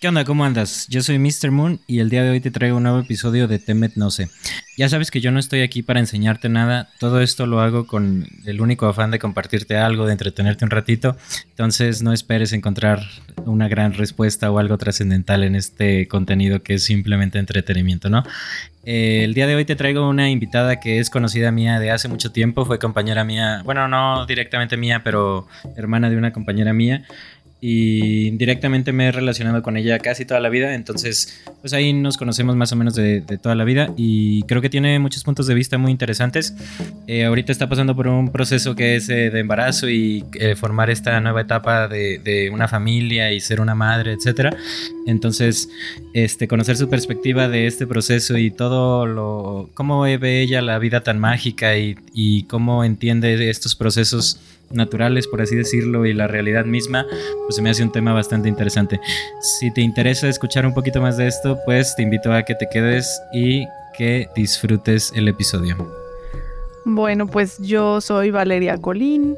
¿Qué onda? ¿Cómo andas? Yo soy Mr. Moon y el día de hoy te traigo un nuevo episodio de Temet No sé. Ya sabes que yo no estoy aquí para enseñarte nada, todo esto lo hago con el único afán de compartirte algo, de entretenerte un ratito, entonces no esperes encontrar una gran respuesta o algo trascendental en este contenido que es simplemente entretenimiento, ¿no? Eh, el día de hoy te traigo una invitada que es conocida mía de hace mucho tiempo, fue compañera mía, bueno, no directamente mía, pero hermana de una compañera mía y directamente me he relacionado con ella casi toda la vida, entonces pues ahí nos conocemos más o menos de, toda la vida y creo que tiene muchos puntos de vista muy interesantes. Eh, ahorita está pasando por un proceso que es eh, de embarazo y eh, formar esta nueva etapa de, de, una familia y ser una madre, etcétera. Entonces, este, conocer su perspectiva de este proceso y todo lo, cómo ve ella la vida tan mágica y, y cómo entiende estos procesos naturales, por así decirlo, y la realidad misma, pues se me hace un tema bastante interesante. Si te interesa escuchar un poquito más de esto, pues te invito a que te quedes y que disfrutes el episodio. Bueno, pues yo soy Valeria Colín.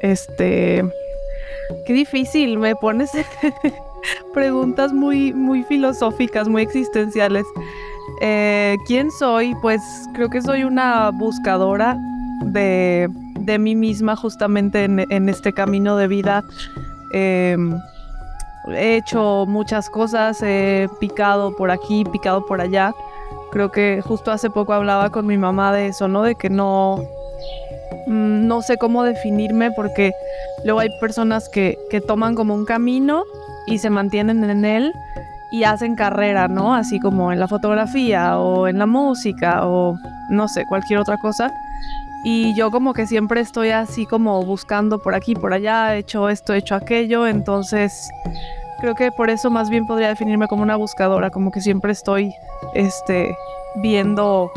Este, qué difícil, me pones preguntas muy, muy filosóficas, muy existenciales. Eh, ¿Quién soy? Pues creo que soy una buscadora de de mí misma justamente en, este camino de vida. Em, he hecho muchas cosas, he picado por aquí, picado por allá. Creo que justo hace poco hablaba con mi mamá de eso, ¿no? De que no, mm, no sé cómo definirme porque luego hay personas que, que toman como un camino y se mantienen en él y hacen carrera, ¿no? Así como en la fotografía o en la música o no sé, cualquier otra cosa. Y yo como que siempre estoy así como buscando por aquí, por allá, he hecho esto, he hecho aquello, entonces creo que por eso más bien podría definirme como una buscadora, como que siempre estoy este, viendo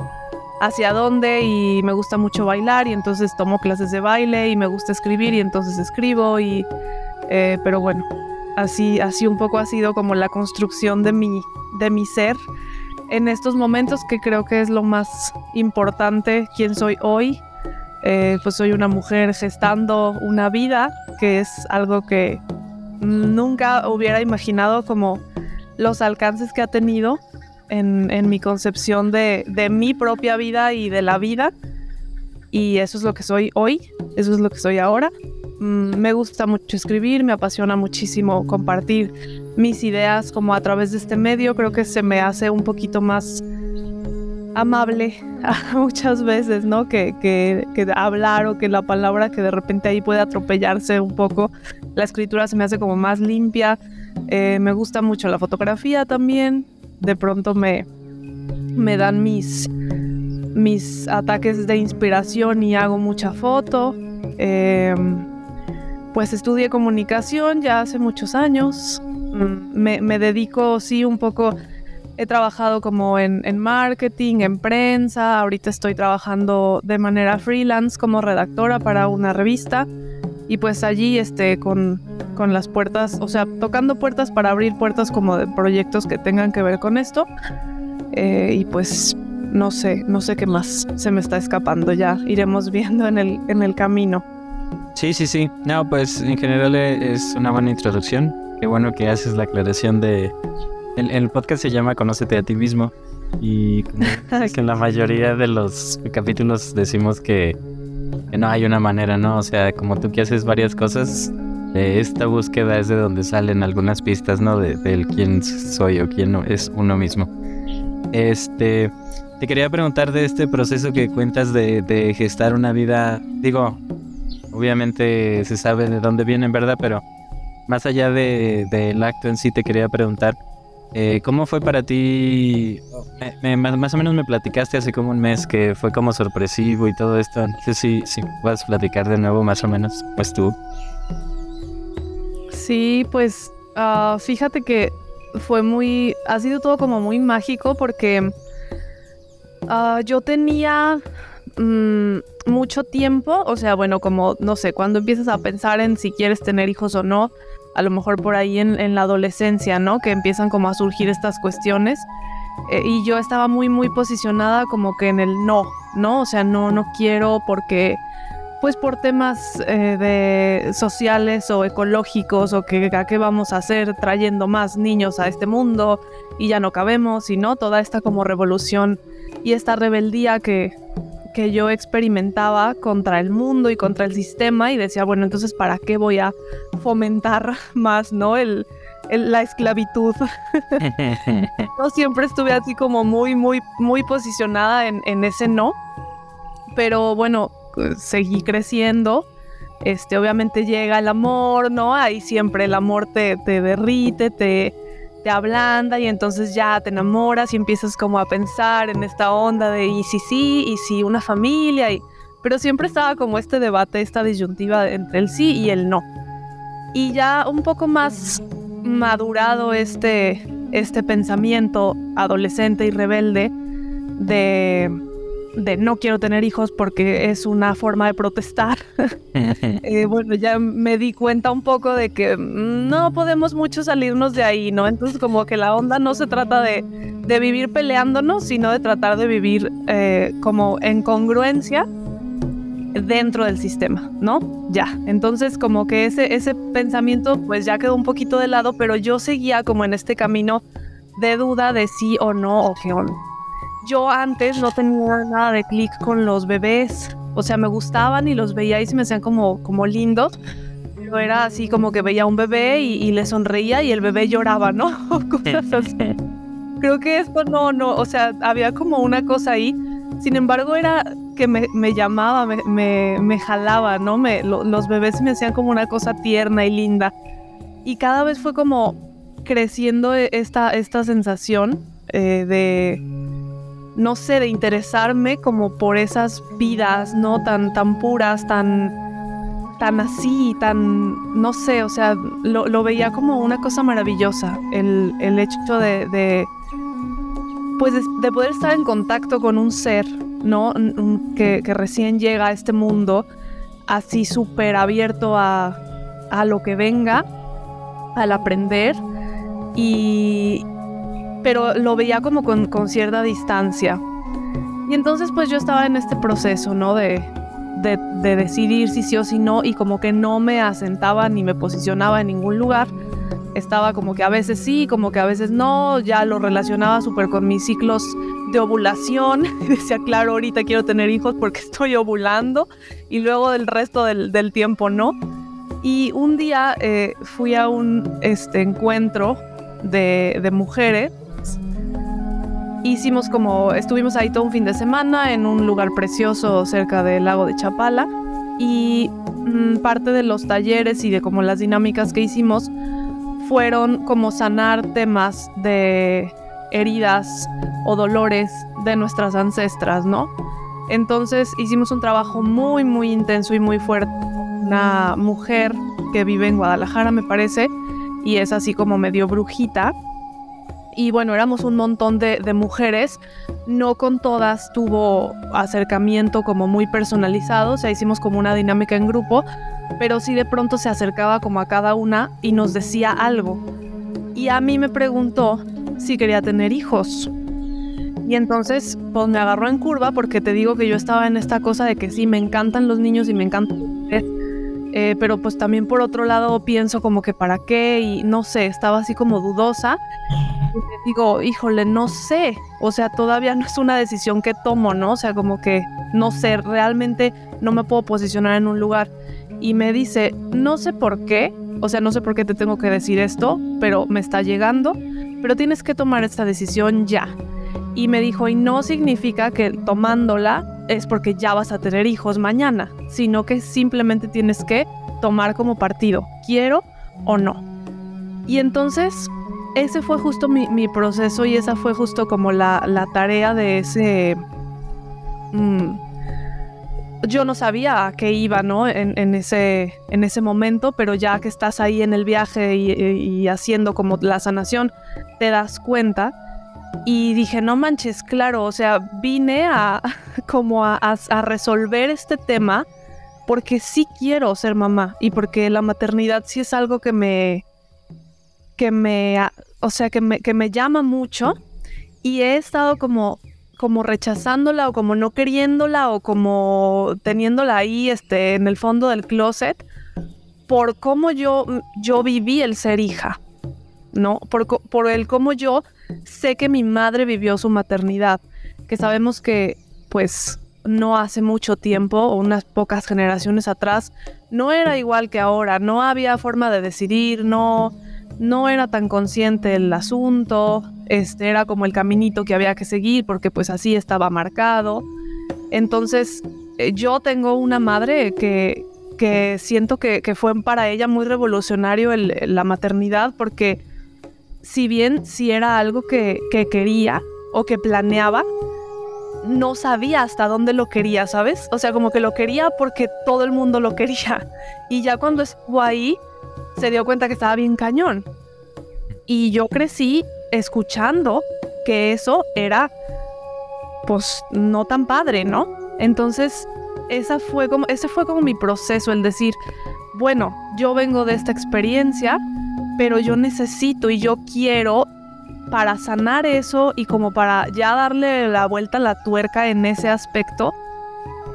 hacia dónde y me gusta mucho bailar y entonces tomo clases de baile y me gusta escribir y entonces escribo y eh, pero bueno así así un poco ha sido como la construcción de mi de mi ser en estos momentos que creo que es lo más importante quién soy hoy eh, pues soy una mujer gestando una vida, que es algo que nunca hubiera imaginado como los alcances que ha tenido en, mi concepción de, mi propia vida y de la vida. Y eso es lo que soy hoy, eso es lo que soy ahora. Mm, me gusta mucho escribir, me apasiona muchísimo compartir mis ideas como a través de este medio. Creo que se me hace un poquito más amable muchas veces, ¿no? Que, que, hablar o que la palabra que de repente ahí puede atropellarse un poco. La escritura se me hace como más limpia. Eh, me gusta mucho la fotografía también. De pronto me, me dan mis, mis ataques de inspiración y hago mucha foto. Em, pues estudié comunicación ya hace muchos años. Mm, me, me dedico, sí, un poco He trabajado como en, marketing, en prensa, ahorita estoy trabajando de manera freelance como redactora para una revista y pues allí este, con, con las puertas, o sea, tocando puertas para abrir puertas como de proyectos que tengan que ver con esto. Eh, y pues no sé, no sé qué más se me está escapando, ya iremos viendo en el, en el camino. Sí, sí, sí. No, pues en general es una buena introducción. Qué bueno que haces la aclaración de el, podcast se llama Conócete a ti mismo. Y que en la mayoría de los capítulos decimos que, no hay una manera, ¿no? O sea, como tú que haces varias cosas, esta búsqueda es de donde salen algunas pistas, ¿no? De, del quién soy o quién es uno mismo. Este, te quería preguntar de este proceso que cuentas de, de gestar una vida, digo, obviamente se sabe de dónde viene en verdad, pero más allá del de, acto en sí, te quería preguntar eh, ¿Cómo fue para ti? más o menos me platicaste hace como un mes que fue como sorpresivo y todo esto. No sé si, si puedes platicar de nuevo más o menos, pues tú. Sí, pues ah, fíjate que fue muy, ha sido todo como muy mágico porque ah, yo tenía mm, mucho tiempo, o sea, bueno, como, no sé, cuando empiezas a pensar en si quieres tener hijos o no, a lo mejor por ahí en, la adolescencia, ¿no? Que empiezan como a surgir estas cuestiones. Eh, y yo estaba muy, muy posicionada como que en el no, ¿no? O sea, no, no quiero porque pues por temas eh, de sociales o ecológicos o que a qué vamos a hacer trayendo más niños a este mundo y ya no cabemos y no toda esta como revolución y esta rebeldía que que yo experimentaba contra el mundo y contra el sistema y decía, bueno, entonces ¿para qué voy a fomentar más, no? El, la esclavitud. yo siempre estuve así como muy, muy, muy posicionada en, en ese no. Pero bueno, seguí creciendo. Este, obviamente llega el amor, ¿no? Ahí siempre el amor te, te derrite, te, te ablanda y entonces ya te enamoras y empiezas como a pensar en esta onda de y si sí, y si una familia, y... pero siempre estaba como este debate, esta disyuntiva entre el sí y el no. Y ya un poco más madurado este, este pensamiento adolescente y rebelde de de no quiero tener hijos porque es una forma de protestar. Eh, bueno, ya me di cuenta un poco de que no podemos mucho salirnos de ahí, ¿no? Entonces como que la onda no se trata de, vivir peleándonos, sino de tratar de vivir eh, como en congruencia dentro del sistema, ¿no? Ya, entonces como que ese, ese pensamiento pues ya quedó un poquito de lado, pero yo seguía como en este camino de duda de sí o no o qué onda yo antes no tenía nada de clic con los bebés. O sea, me gustaban y los veía y se me hacían como, como lindos. Pero era así como que veía a un bebé y, le sonreía y el bebé lloraba, ¿no? Creo que esto no, no, o sea, había como una cosa ahí. Sin embargo, era que me, llamaba, me, me, jalaba, ¿no? Me, los bebés me hacían como una cosa tierna y linda. Y cada vez fue como creciendo e, esta, esta sensación eh, de no sé, de interesarme como por esas vidas, ¿no? Tan, tan puras, tan, tan así, tan, no sé, o sea, lo, veía como una cosa maravillosa, el, hecho de, pues de, poder estar en contacto con un ser, ¿no? Que, recién llega a este mundo, así súper abierto a, a lo que venga, al aprender y, pero lo veía como con, cierta distancia. Y entonces pues yo estaba en este proceso, ¿no? De, de, decidir si sí o si no y como que no me asentaba ni me posicionaba en ningún lugar. Estaba como que a veces sí, como que a veces no, ya lo relacionaba súper con mis ciclos de ovulación. Decía, claro, ahorita quiero tener hijos porque estoy ovulando y luego del resto del, del tiempo no. Y un día eh, fui a un este, encuentro de, de mujeres Hicimos como, estuvimos ahí todo un fin de semana en un lugar precioso cerca del lago de Chapala y mm, parte de los talleres y de como las dinámicas que hicimos fueron como sanar temas de heridas o dolores de nuestras ancestras, ¿no? Entonces hicimos un trabajo muy, muy intenso y muy fuerte. Una mujer que vive en Guadalajara, me parece, y es así como medio brujita, y bueno, éramos un montón de, mujeres, no con todas tuvo acercamiento como muy personalizado, o sea, hicimos como una dinámica en grupo, pero sí de pronto se acercaba como a cada una y nos decía algo. Y a mí me preguntó si quería tener hijos. Y entonces, pues me agarró en curva porque te digo que yo estaba en esta cosa de que sí, me encantan los niños y me encantan eh, pero pues también por otro lado pienso como que para qué y no sé, estaba así como dudosa digo, híjole, no sé, o sea, todavía no es una decisión que tomo, ¿no? O sea, como que no sé, realmente no me puedo posicionar en un lugar. Y me dice, no sé por qué, o sea, no sé por qué te tengo que decir esto, pero me está llegando, pero tienes que tomar esta decisión ya. Y me dijo, y no significa que tomándola es porque ya vas a tener hijos mañana, sino que simplemente tienes que tomar como partido, quiero o no. Y entonces ese fue justo mi, proceso y esa fue justo como la, tarea de ese... Mm, yo no sabía a qué iba, ¿no? En, ese, en ese momento, pero ya que estás ahí en el viaje y, haciendo como la sanación, te das cuenta. Y dije, no manches, claro, o sea, vine a como a, a resolver este tema porque sí quiero ser mamá y porque la maternidad sí es algo que me, que me, o sea, que me, que me llama mucho y he estado como como rechazándola o como no queriéndola o como teniéndola ahí este, en el fondo del closet por cómo yo, yo viví el ser hija, ¿no? Por, por el cómo yo sé que mi madre vivió su maternidad, que sabemos que pues no hace mucho tiempo o unas pocas generaciones atrás no era igual que ahora, no había forma de decidir, no, no era tan consciente el asunto, este era como el caminito que había que seguir porque pues así estaba marcado. Entonces eh, yo tengo una madre que, que siento que, fue para ella muy revolucionario la maternidad porque si bien si era algo que, que quería o que planeaba, no sabía hasta dónde lo quería, ¿sabes? O sea, como que lo quería porque todo el mundo lo quería. Y ya cuando estuvo ahí, se dio cuenta que estaba bien cañón. Y yo crecí escuchando que eso era, pues, no tan padre, ¿no? Entonces, esa fue como, ese fue como mi proceso, el decir, bueno, yo vengo de esta experiencia, pero yo necesito y yo quiero para sanar eso y como para ya darle la vuelta a la tuerca en ese aspecto,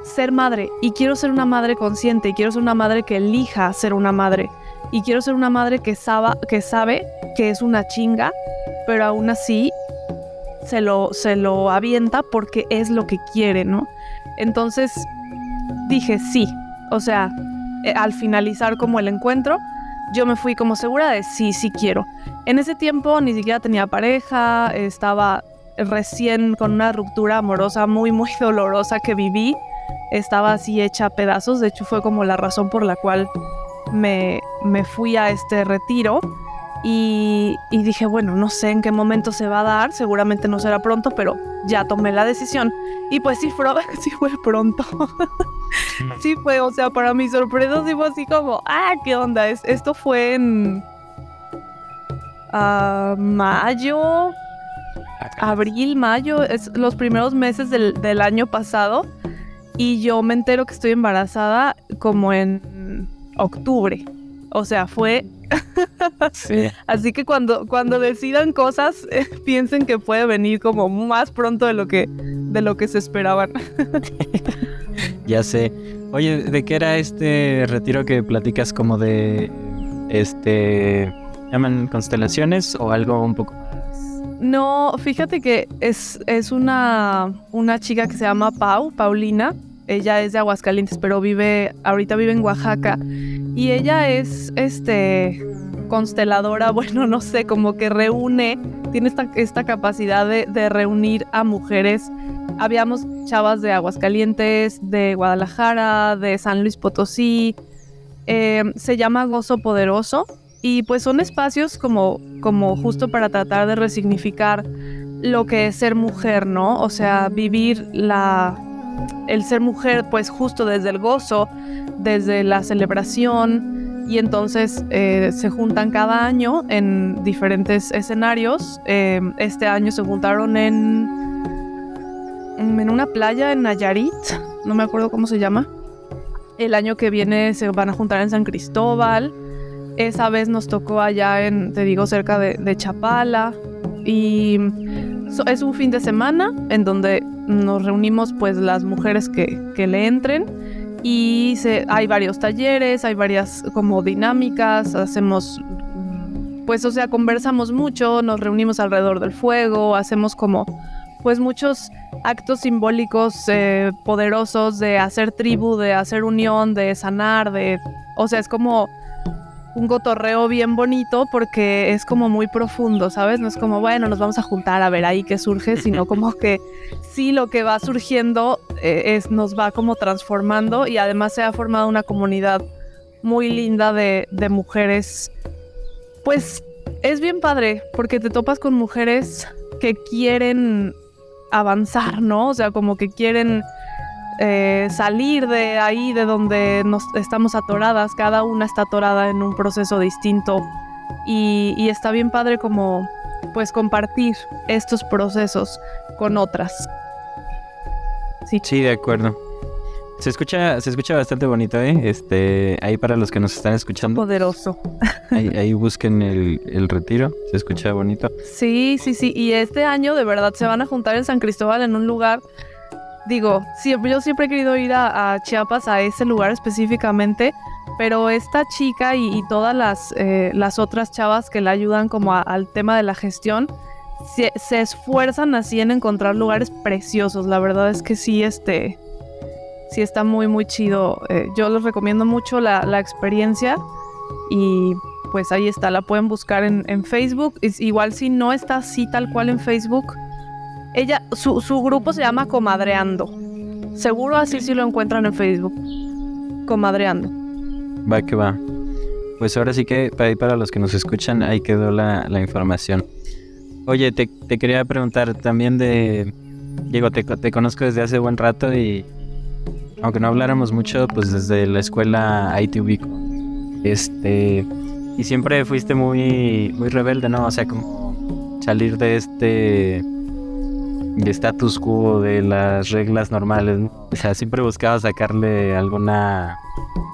ser madre. Y quiero ser una madre consciente, y quiero ser una madre que elija ser una madre. Y quiero ser una madre que, que sabe que es una chinga, pero aún así se lo, se lo avienta porque es lo que quiere, ¿no? Entonces dije sí. O sea, eh, al finalizar como el encuentro, yo me fui como segura de sí, sí quiero. En ese tiempo ni siquiera tenía pareja, estaba recién con una ruptura amorosa muy, muy dolorosa que viví. Estaba así hecha pedazos, de hecho fue como la razón por la cual me, me fui a este retiro. Y, y, dije, bueno, no sé en qué momento se va a dar, seguramente no será pronto, pero ya tomé la decisión. Y pues sí, fue, sí fue pronto. sí fue, o sea, para mi sorpresa sí fue así como, ah, ¿qué onda? esto fue en uh, mayo, abril, mayo, es los primeros meses del, del año pasado. Y yo me entero que estoy embarazada como en octubre. O sea, fue Así que cuando, cuando decidan cosas, eh, piensen que puede venir como más pronto de lo que, de lo que se esperaban. ya sé. Oye, ¿de qué era este retiro que platicas como de este llaman constelaciones o algo un poco No, fíjate que es, es una, una chica que se llama Pau, Paulina. Ella es de Aguascalientes, pero vive, ahorita vive en Oaxaca. Y ella es este consteladora, bueno, no sé, como que reúne, tiene esta, esta capacidad de, reunir a mujeres. Habíamos chavas de Aguascalientes, de Guadalajara, de San Luis Potosí. Eh, se llama Gozo Poderoso y pues son espacios como, como justo para tratar de resignificar lo que es ser mujer, ¿no? O sea, vivir la, el ser mujer pues justo desde el gozo, desde la celebración, y entonces eh, se juntan cada año en diferentes escenarios. Eh, este año se juntaron en, en una playa en Nayarit, no me acuerdo cómo se llama. El año que viene se van a juntar en San Cristóbal. Esa vez nos tocó allá en, te digo, cerca de, Chapala. Y es un fin de semana en donde nos reunimos pues las mujeres que, que le entren y hay varios talleres, hay varias como dinámicas, hacemos, pues o sea, conversamos mucho, nos reunimos alrededor del fuego, hacemos como pues muchos actos simbólicos eh, poderosos de hacer tribu, de hacer unión, de sanar, de, o sea, es como un cotorreo bien bonito porque es como muy profundo, ¿sabes? No es como, bueno, nos vamos a juntar a ver ahí qué surge, sino como que sí lo que va surgiendo eh, es, nos va como transformando y además se ha formado una comunidad muy linda de, de mujeres. Pues es bien padre porque te topas con mujeres que quieren avanzar, ¿no? O sea, como que quieren eh, salir de ahí, de donde nos estamos atoradas. Cada una está atorada en un proceso distinto. Y, está bien padre como pues compartir estos procesos con otras. Sí, sí de acuerdo. Se escucha, se escucha bastante bonito, ¿eh? Este, ahí para los que nos están escuchando. Poderoso. Ahí, busquen el, el, retiro, se escucha bonito. Sí, sí, sí. Y este año de verdad se van a juntar en San Cristóbal en un lugar. Digo, siempre, yo siempre he querido ir a, Chiapas, a ese lugar específicamente, pero esta chica y, todas las, eh, las otras chavas que la ayudan como al tema de la gestión, se, se, esfuerzan así en encontrar lugares preciosos. La verdad es que sí, este, sí está muy, muy chido. Eh, yo les recomiendo mucho la, experiencia y pues ahí está, la pueden buscar en, Facebook. igual si no está así tal cual en Facebook, ella, su, grupo se llama Comadreando. Seguro así sí lo encuentran en Facebook. Comadreando. Va que va. Pues ahora sí que para, para los que nos escuchan, ahí quedó la, información. Oye, te, quería preguntar también de... Diego, te, te conozco desde hace buen rato y aunque no habláramos mucho, pues desde la escuela ahí te ubico. Este, y siempre fuiste muy, muy rebelde, ¿no? O sea, como salir de este de status quo, de las reglas normales, ¿no? O sea, siempre buscaba sacarle alguna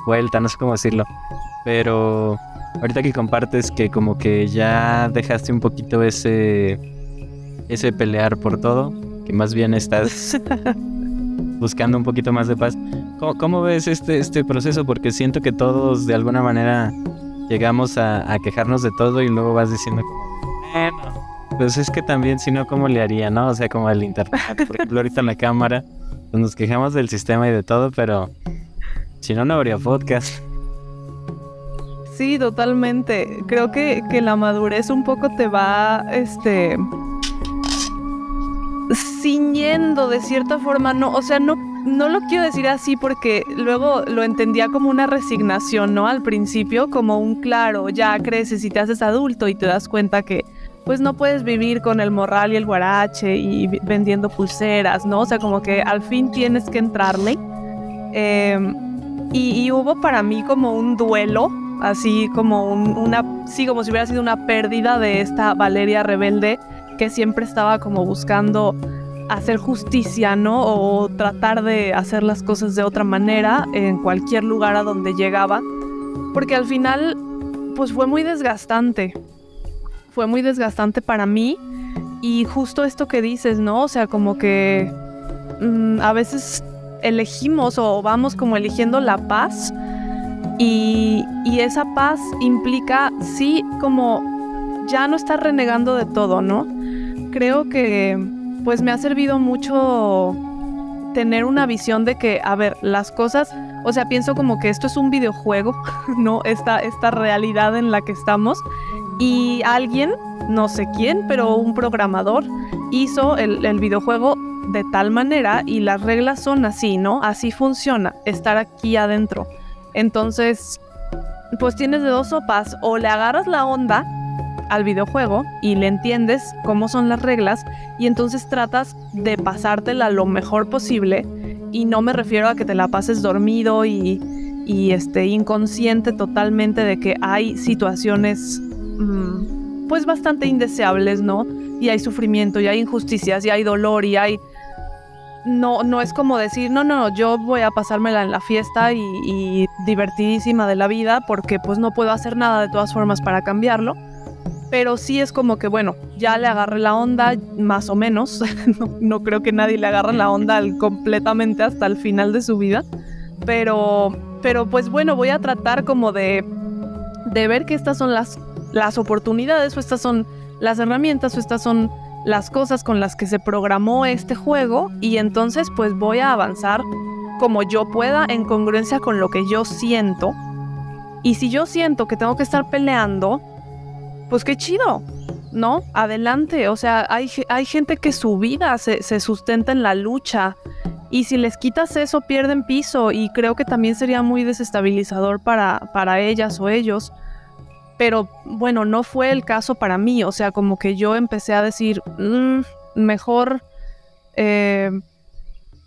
vuelta, no sé cómo decirlo. Pero ahorita que compartes que como que ya dejaste un poquito ese ese pelear por todo, que más bien estás buscando un poquito más de paz. ¿Cómo, ves este, este proceso? Porque siento que todos de alguna manera llegamos a, quejarnos de todo y luego vas diciendo bueno, pues es que también si no, ¿cómo le haría, no? O sea, como el internet, por ejemplo, ahorita en la cámara, pues nos quejamos del sistema y de todo, pero si no, no habría podcast. Sí, totalmente. Creo que, que la madurez un poco te va, este, ciñendo de cierta forma, no, o sea, no, no lo quiero decir así porque luego lo entendía como una resignación, ¿no? Al principio, como un claro, ya creces y te haces adulto y te das cuenta que pues no puedes vivir con el morral y el guarache y vendiendo pulseras, ¿no? O sea, como que al fin tienes que entrarle. Em, y, hubo para mí como un duelo, así como una, sí, como si hubiera sido una pérdida de esta Valeria rebelde que siempre estaba como buscando hacer justicia, ¿no? O tratar de hacer las cosas de otra manera en cualquier lugar a donde llegaba. Porque al final, pues fue muy desgastante. Fue muy desgastante para mí. Y justo esto que dices, ¿no? O sea, como que mm, a veces elegimos o vamos como eligiendo la paz. Y, y esa paz implica, sí, como ya no estar renegando de todo, ¿no? creo que pues me ha servido mucho tener una visión de que, a ver, las cosas, o sea, pienso como que esto es un videojuego, ¿no? Esta, esta realidad en la que estamos. Y alguien, no sé quién, pero un programador hizo el, videojuego de tal manera y las reglas son así, ¿no? Así funciona, estar aquí adentro. Entonces, pues tienes de dos sopas, o le agarras la onda al videojuego y le entiendes cómo son las reglas y entonces tratas de pasártela lo mejor posible y no me refiero a que te la pases dormido y, y este, inconsciente totalmente de que hay situaciones pues bastante indeseables, ¿no? Y hay sufrimiento y hay injusticias y hay dolor y hay... No, no es como decir, no, no, yo voy a pasármela en la fiesta y, divertidísima de la vida porque pues no puedo hacer nada de todas formas para cambiarlo pero sí es como que, bueno, ya le agarré la onda, más o menos. no, creo que nadie le agarre la onda completamente hasta el final de su vida. Pero, pero pues bueno, voy a tratar como de, de ver que estas son las, las oportunidades o estas son las herramientas o estas son las cosas con las que se programó este juego y entonces pues voy a avanzar como yo pueda en congruencia con lo que yo siento. Y si yo siento que tengo que estar peleando, pues qué chido, ¿no? Adelante, o sea, hay, hay gente que su vida se, sustenta en la lucha y si les quitas eso pierden piso y creo que también sería muy desestabilizador para, para ellas o ellos. Pero bueno, no fue el caso para mí, o sea, como que yo empecé a decir, mm, mejor, eh,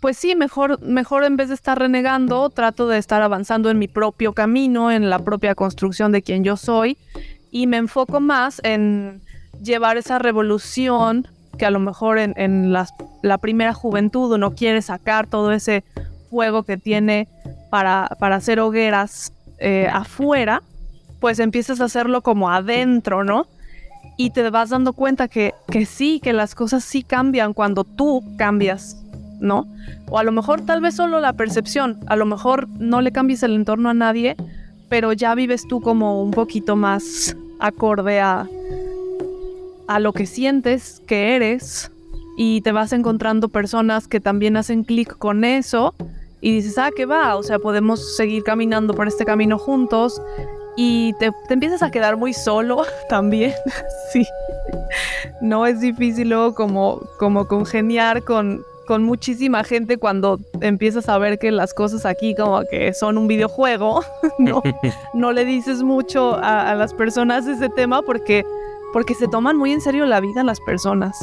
pues sí, mejor, mejor en vez de estar renegando, trato de estar avanzando en mi propio camino, en la propia construcción de quien yo soy y me enfoco más en llevar esa revolución que a lo mejor en, la primera juventud uno quiere sacar todo ese fuego que tiene para, para hacer hogueras eh, afuera, pues empiezas a hacerlo como adentro, ¿no? Y te vas dando cuenta que, que sí, que las cosas sí cambian cuando tú cambias, ¿no? O a lo mejor tal vez solo la percepción, a lo mejor no le cambies el entorno a nadie, pero ya vives tú como un poquito más acorde a, a lo que sientes que eres y te vas encontrando personas que también hacen clic con eso y dices, ah, ¿qué va? O sea, podemos seguir caminando por este camino juntos y te, te empiezas a quedar muy solo también, sí. No es difícil luego como, como congeniar con, con muchísima gente cuando empiezas a ver que las cosas aquí como que son un videojuego, no, no le dices mucho a, a, las personas ese tema porque, porque se toman muy en serio la vida las personas.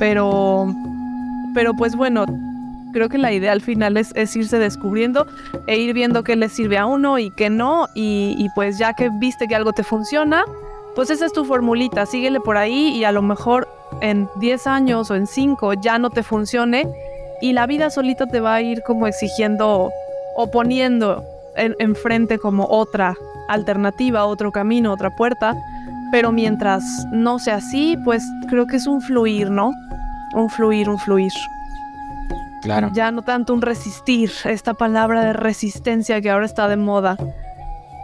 Pero, pero pues bueno, creo que la idea al final es, es, irse descubriendo e ir viendo qué le sirve a uno y qué no. Y, y, pues ya que viste que algo te funciona, pues esa es tu formulita, síguele por ahí y a lo mejor en 10 años o en 5 ya no te funcione y la vida solita te va a ir como exigiendo o poniendo enfrente en como otra alternativa, otro camino, otra puerta. Pero mientras no sea así, pues creo que es un fluir, ¿no? Un fluir, un fluir. Claro. Ya no tanto un resistir, esta palabra de resistencia que ahora está de moda.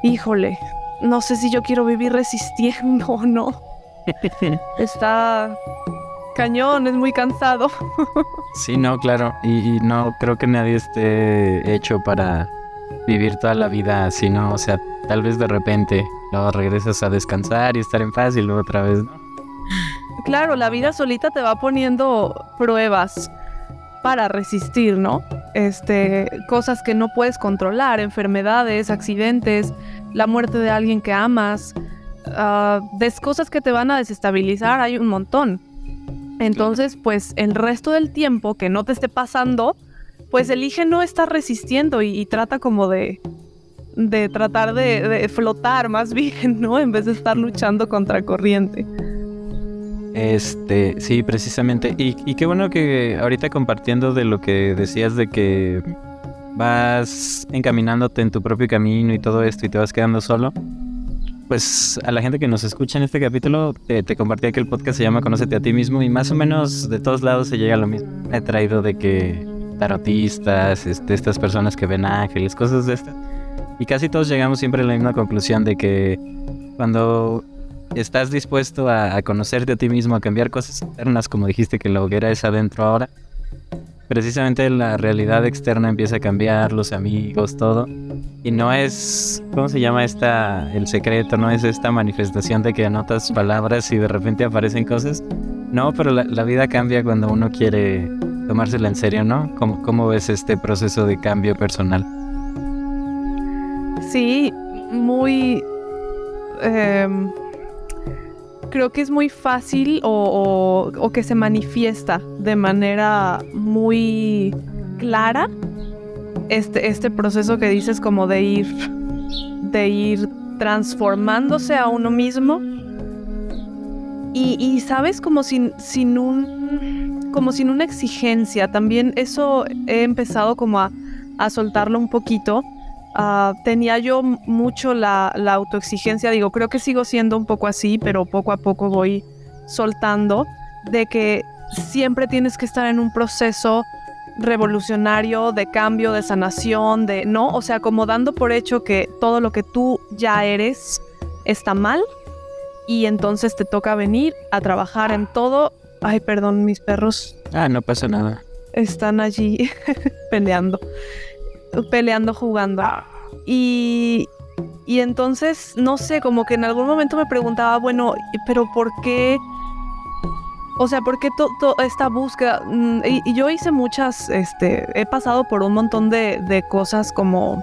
Híjole, no sé si yo quiero vivir resistiendo o no. Está cañón, es muy cansado. sí, no, claro. Y, y, no creo que nadie esté hecho para vivir toda la vida así, ¿no? O sea, tal vez de repente luego regresas a descansar y estar en paz y luego otra vez, ¿no? Claro, la vida solita te va poniendo pruebas para resistir, ¿no? Este, cosas que no puedes controlar, enfermedades, accidentes, la muerte de alguien que amas, uh, des cosas que te van a desestabilizar, hay un montón. Entonces, pues el resto del tiempo que no te esté pasando, pues elige no estar resistiendo y, y trata como de, de tratar de, de, flotar más bien, ¿no? En vez de estar luchando contra corriente. Este, sí, precisamente. Y, qué bueno que ahorita compartiendo de lo que decías de que vas encaminándote en tu propio camino y todo esto y te vas quedando solo pues a la gente que nos escucha en este capítulo, te, te, compartía que el podcast se llama Conócete a ti mismo y más o menos de todos lados se llega a lo mismo. He traído de que tarotistas, este, estas personas que ven ángeles, cosas de estas. Y casi todos llegamos siempre a la misma conclusión de que cuando estás dispuesto a, a conocerte a ti mismo, a cambiar cosas internas, como dijiste que la hoguera es adentro ahora, precisamente la realidad externa empieza a cambiar, los amigos, todo. Y no es, ¿cómo se llama esta, el secreto? No es esta manifestación de que anotas palabras y de repente aparecen cosas. No, pero la, vida cambia cuando uno quiere tomársela en serio, ¿no? ¿Cómo, cómo ves este proceso de cambio personal? Sí, muy... Eh, creo que es muy fácil o, que se manifiesta de manera muy clara este, este proceso que dices como de ir, de ir transformándose a uno mismo. Y, y sabes como sin, sin un como sin una exigencia también eso he empezado como a, a soltarlo un poquito Uh, tenía yo mucho la, la, autoexigencia, digo, creo que sigo siendo un poco así, pero poco a poco voy soltando, de que siempre tienes que estar en un proceso revolucionario de cambio, de sanación, de, ¿no? O sea, como dando por hecho que todo lo que tú ya eres está mal y entonces te toca venir a trabajar en todo. Ay, perdón, mis perros. Ah, no pasa nada. Están allí peleando peleando, jugando. Y, y entonces, no sé, como que en algún momento me preguntaba, bueno, pero ¿por qué? O sea, ¿por qué toda esta búsqueda? Y, y, yo hice muchas, este, he pasado por un montón de, de cosas como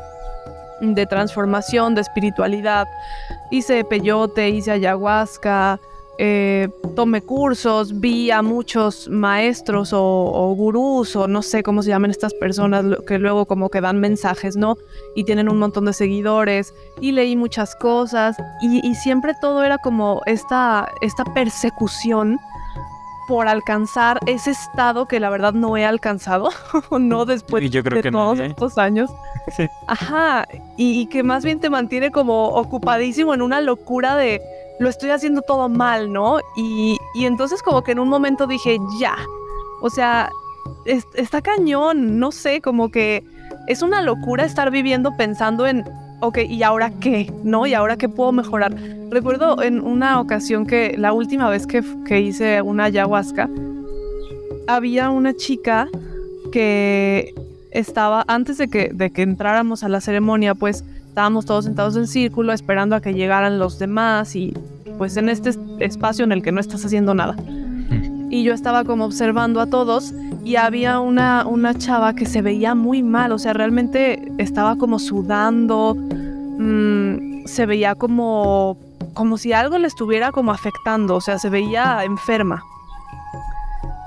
de transformación, de espiritualidad. Hice peyote, hice ayahuasca, eh, tomé cursos, vi a muchos maestros o, o, gurús o no sé cómo se llaman estas personas que luego como que dan mensajes, ¿no? Y tienen un montón de seguidores y leí muchas cosas y, y siempre todo era como esta, esta persecución por alcanzar ese estado que la verdad no he alcanzado, no después Y yo creo de que todos nadie. estos años. Sí. Ajá, y, y que más bien te mantiene como ocupadísimo en una locura de lo estoy haciendo todo mal, ¿no? Y, y entonces como que en un momento dije, ya, o sea, es- está cañón, no sé, como que es una locura estar viviendo pensando en, ok, ¿y ahora qué? ¿No? ¿Y ahora qué puedo mejorar? Recuerdo en una ocasión que la última vez que, que hice una ayahuasca, había una chica que estaba, antes de que, de que entráramos a la ceremonia, pues estábamos todos sentados en círculo esperando a que llegaran los demás y pues en este es- espacio en el que no estás haciendo nada. Y yo estaba como observando a todos y había una, una chava que se veía muy mal, o sea, realmente estaba como sudando, mm, se veía como, como si algo le estuviera como afectando, o sea, se veía enferma.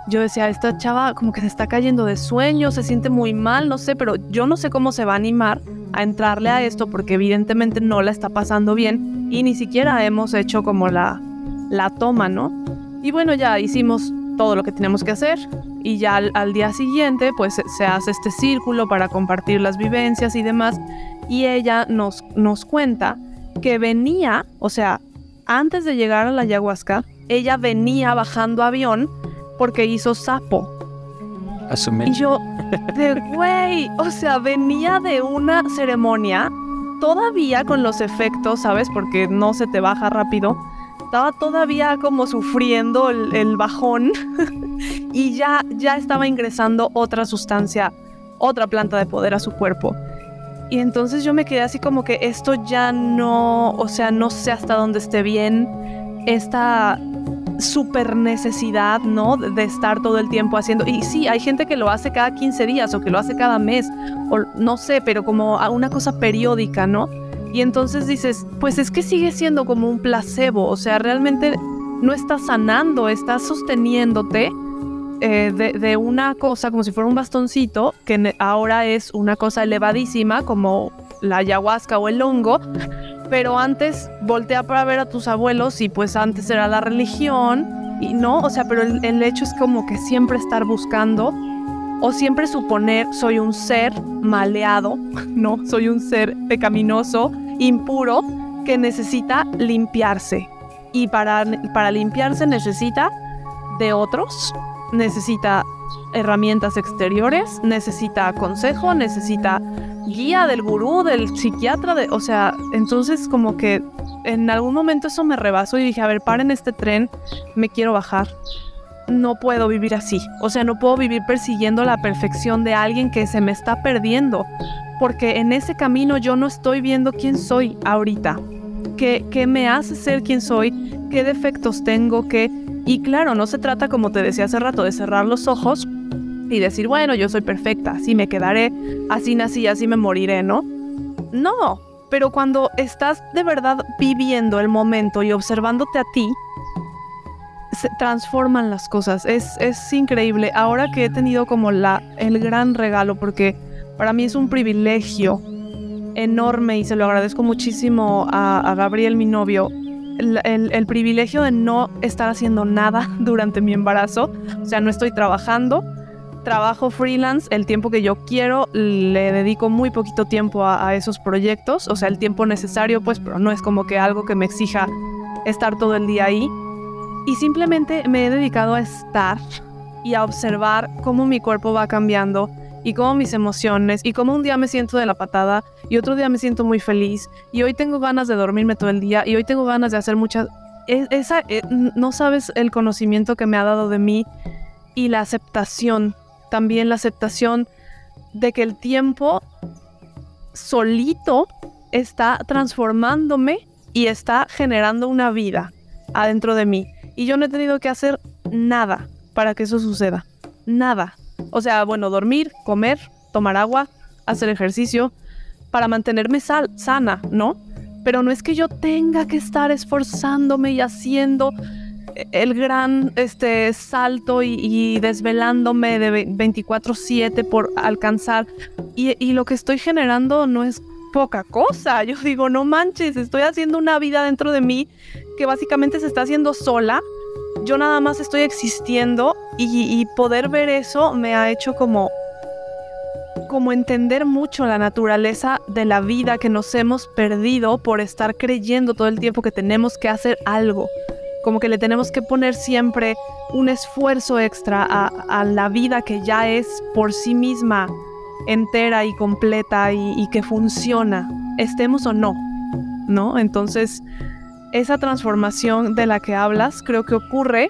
Yo decía, esta chava como que se está cayendo de sueño, se siente muy mal, no sé, pero yo no sé cómo se va a animar a entrarle a esto porque evidentemente no la está pasando bien y ni siquiera hemos hecho como la, la toma, ¿no? Y bueno, ya hicimos todo lo que teníamos que hacer y ya al, día siguiente pues se, se hace este círculo para compartir las vivencias y demás y ella nos, nos cuenta que venía, o sea, antes de llegar a la ayahuasca, ella venía bajando avión porque hizo sapo. Asume. Y yo, de güey, o sea, venía de una ceremonia todavía con los efectos, ¿sabes? Porque no se te baja rápido. Estaba todavía como sufriendo el, el bajón y ya, ya estaba ingresando otra sustancia, otra planta de poder a su cuerpo. Y entonces yo me quedé así como que esto ya no, o sea, no sé hasta dónde esté bien. Esta super necesidad, ¿no? De, estar todo el tiempo haciendo. Y sí, hay gente que lo hace cada 15 días o que lo hace cada mes, o no sé, pero como a una cosa periódica, ¿no? Y entonces dices, pues es que sigue siendo como un placebo, o sea, realmente no estás sanando, estás sosteniéndote eh, de, de una cosa como si fuera un bastoncito, que ahora es una cosa elevadísima como la ayahuasca o el hongo, pero antes voltea para ver a tus abuelos y pues antes era la religión y no, o sea, pero el, hecho es como que siempre estar buscando o siempre suponer soy un ser maleado, no, soy un ser pecaminoso, impuro, que necesita limpiarse. Y para, para limpiarse necesita de otros, necesita herramientas exteriores, necesita consejo, necesita guía del gurú, del psiquiatra, de, o sea, entonces como que en algún momento eso me rebasó y dije, a ver, paren este tren, me quiero bajar. No puedo vivir así, o sea, no puedo vivir persiguiendo la perfección de alguien que se me está perdiendo, porque en ese camino yo no estoy viendo quién soy ahorita, qué, qué me hace ser quien soy, qué defectos tengo, qué... Y claro, no se trata, como te decía hace rato, de cerrar los ojos y decir, bueno, yo soy perfecta, así me quedaré, así nací, así me moriré, ¿no? No, pero cuando estás de verdad viviendo el momento y observándote a ti, se transforman las cosas. Es, es increíble. Ahora que he tenido como la, el gran regalo, porque para mí es un privilegio enorme y se lo agradezco muchísimo a, Gabriel, mi novio, el, el- el privilegio de no estar haciendo nada durante mi embarazo. O sea, no estoy trabajando, trabajo freelance, el tiempo que yo quiero, le dedico muy poquito tiempo a, a esos proyectos, o sea, el tiempo necesario, pues, pero no es como que algo que me exija estar todo el día ahí. Y simplemente me he dedicado a estar y a observar cómo mi cuerpo va cambiando y cómo mis emociones y cómo un día me siento de la patada y otro día me siento muy feliz y hoy tengo ganas de dormirme todo el día y hoy tengo ganas de hacer muchas... e- Esa, eh, no sabes el conocimiento que me ha dado de mí y la aceptación, también la aceptación de que el tiempo solito está transformándome y está generando una vida adentro de mí. Y yo no he tenido que hacer nada para que eso suceda. Nada. O sea, bueno, dormir, comer, tomar agua, hacer ejercicio, para mantenerme sal- sana, ¿no? Pero no es que yo tenga que estar esforzándome y haciendo el gran este, salto y, desvelándome de ve- 24/7 por alcanzar. Y, y lo que estoy generando no es poca cosa. Yo digo, no manches, estoy haciendo una vida dentro de mí que básicamente se está haciendo sola yo nada más estoy existiendo y, y poder ver eso me ha hecho como como entender mucho la naturaleza de la vida que nos hemos perdido por estar creyendo todo el tiempo que tenemos que hacer algo. Como que le tenemos que poner siempre un esfuerzo extra a, la vida que ya es por sí misma entera y completa y, que funciona, estemos o no, ¿no? Entonces, esa transformación de la que hablas creo que ocurre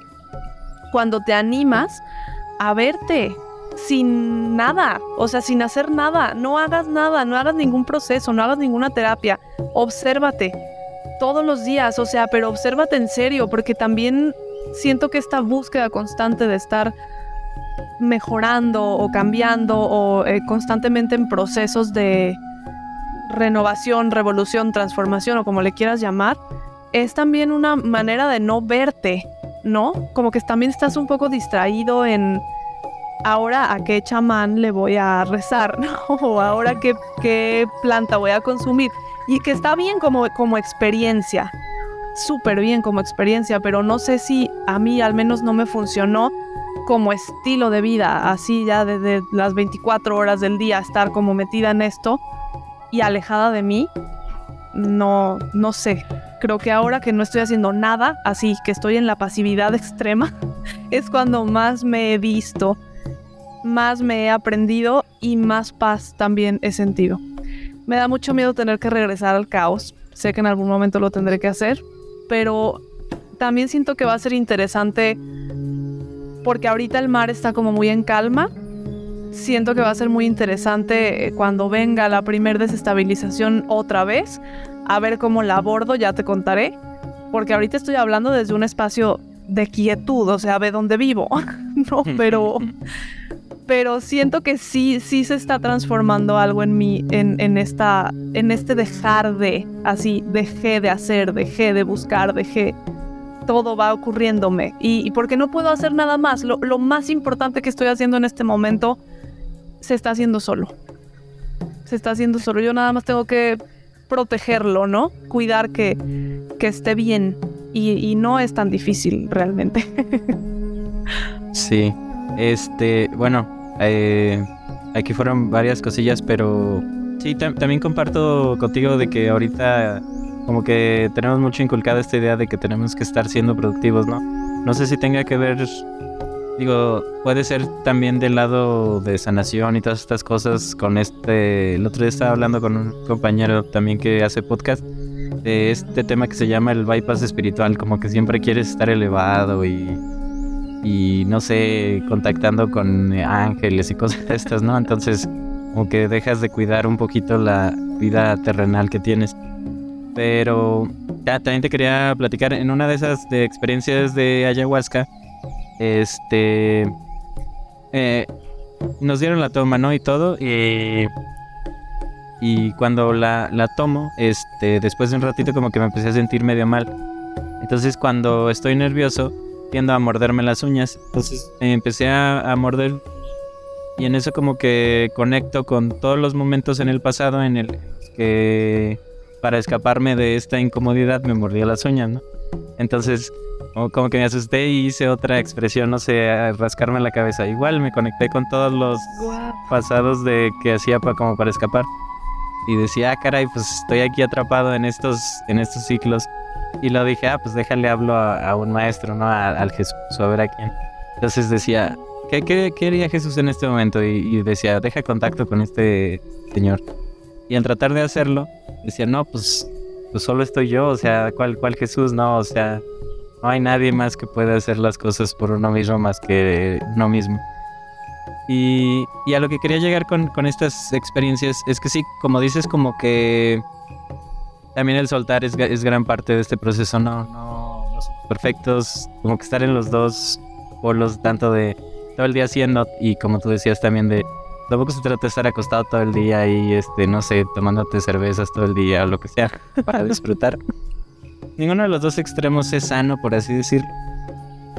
cuando te animas a verte sin nada, o sea, sin hacer nada, no hagas nada, no hagas ningún proceso, no hagas ninguna terapia, obsérvate todos los días, o sea, pero obsérvate en serio, porque también siento que esta búsqueda constante de estar mejorando o cambiando o eh, constantemente en procesos de renovación, revolución, transformación o como le quieras llamar, es también una manera de no verte, ¿no? Como que también estás un poco distraído en ahora a qué chamán le voy a rezar, ¿no? O ahora qué, qué planta voy a consumir. Y que está bien como, como experiencia, súper bien como experiencia, pero no sé si a mí al menos no me funcionó como estilo de vida, así ya desde las 24 horas del día estar como metida en esto y alejada de mí, no, no sé. Creo que ahora que no estoy haciendo nada, así que estoy en la pasividad extrema, es cuando más me he visto más me he aprendido y más paz también he sentido. Me da mucho miedo tener que regresar al caos. Sé que en algún momento lo tendré que hacer, pero también siento que va a ser interesante porque ahorita el mar está como muy en calma. Siento que va a ser muy interesante eh, cuando venga la primer desestabilización otra vez, a ver cómo la abordo, ya te contaré, porque ahorita estoy hablando desde un espacio de quietud, o sea, ve dónde vivo, no, pero pero siento que sí, sí se está transformando algo en mí, en, esta, en este dejar de, así, dejé de hacer, dejé de buscar, dejé, todo va ocurriéndome. Y, porque no puedo hacer nada más, lo, lo, más importante que estoy haciendo en este momento se está haciendo solo. Se está haciendo solo. Yo nada más tengo que protegerlo, ¿no? Cuidar que, que esté bien. Y, y no es tan difícil realmente. sí. Este, bueno, eh, aquí fueron varias cosillas, pero sí, también comparto contigo de que ahorita como que tenemos mucho inculcada esta idea de que tenemos que estar siendo productivos, ¿no? No sé si tenga que ver, digo, puede ser también del lado de sanación y todas estas cosas con este, el otro día estaba hablando con un compañero también que hace podcast de este tema que se llama el bypass espiritual, como que siempre quieres estar elevado y y no sé, contactando con ángeles y cosas de estas, ¿no? Entonces, como que dejas de cuidar un poquito la vida terrenal que tienes. Pero ya también te quería platicar en una de esas de experiencias de ayahuasca, este eh, nos dieron la toma, ¿no? Y todo. Y, y cuando la, la tomo, este, después de un ratito como que me empecé a sentir medio mal. Entonces cuando estoy nervioso, a morderme las uñas. Entonces empecé a, morder y en eso como que conecto con todos los momentos en el pasado en el que para escaparme de esta incomodidad me mordía las uñas, ¿no? Entonces como, que me asusté y hice otra expresión, no sé, rascarme la cabeza. Igual me conecté con todos los pasados de que hacía para, como para escapar. Y decía, ah, caray, pues estoy aquí atrapado en estos, en estos ciclos y lo dije, ah, pues déjale hablo a, un maestro, ¿no? al Jesús, a ver a quién. Entonces decía, ¿qué, qué, qué Jesús en este momento? Y, decía, deja contacto con este señor. Y al tratar de hacerlo, decía, no, pues, pues solo estoy yo, o sea, ¿cuál, ¿cuál Jesús? No, o sea, no hay nadie más que pueda hacer las cosas por uno mismo más que uno mismo. Y, y a lo que quería llegar con, con estas experiencias es que sí, como dices, como que también el soltar es, es gran parte de este proceso, no, no, no somos perfectos, como que estar en los dos polos, tanto de todo el día haciendo y como tú decías también de tampoco se trata de estar acostado todo el día y este no sé tomándote cervezas todo el día o lo que sea para disfrutar. Ninguno de los dos extremos es sano por así decirlo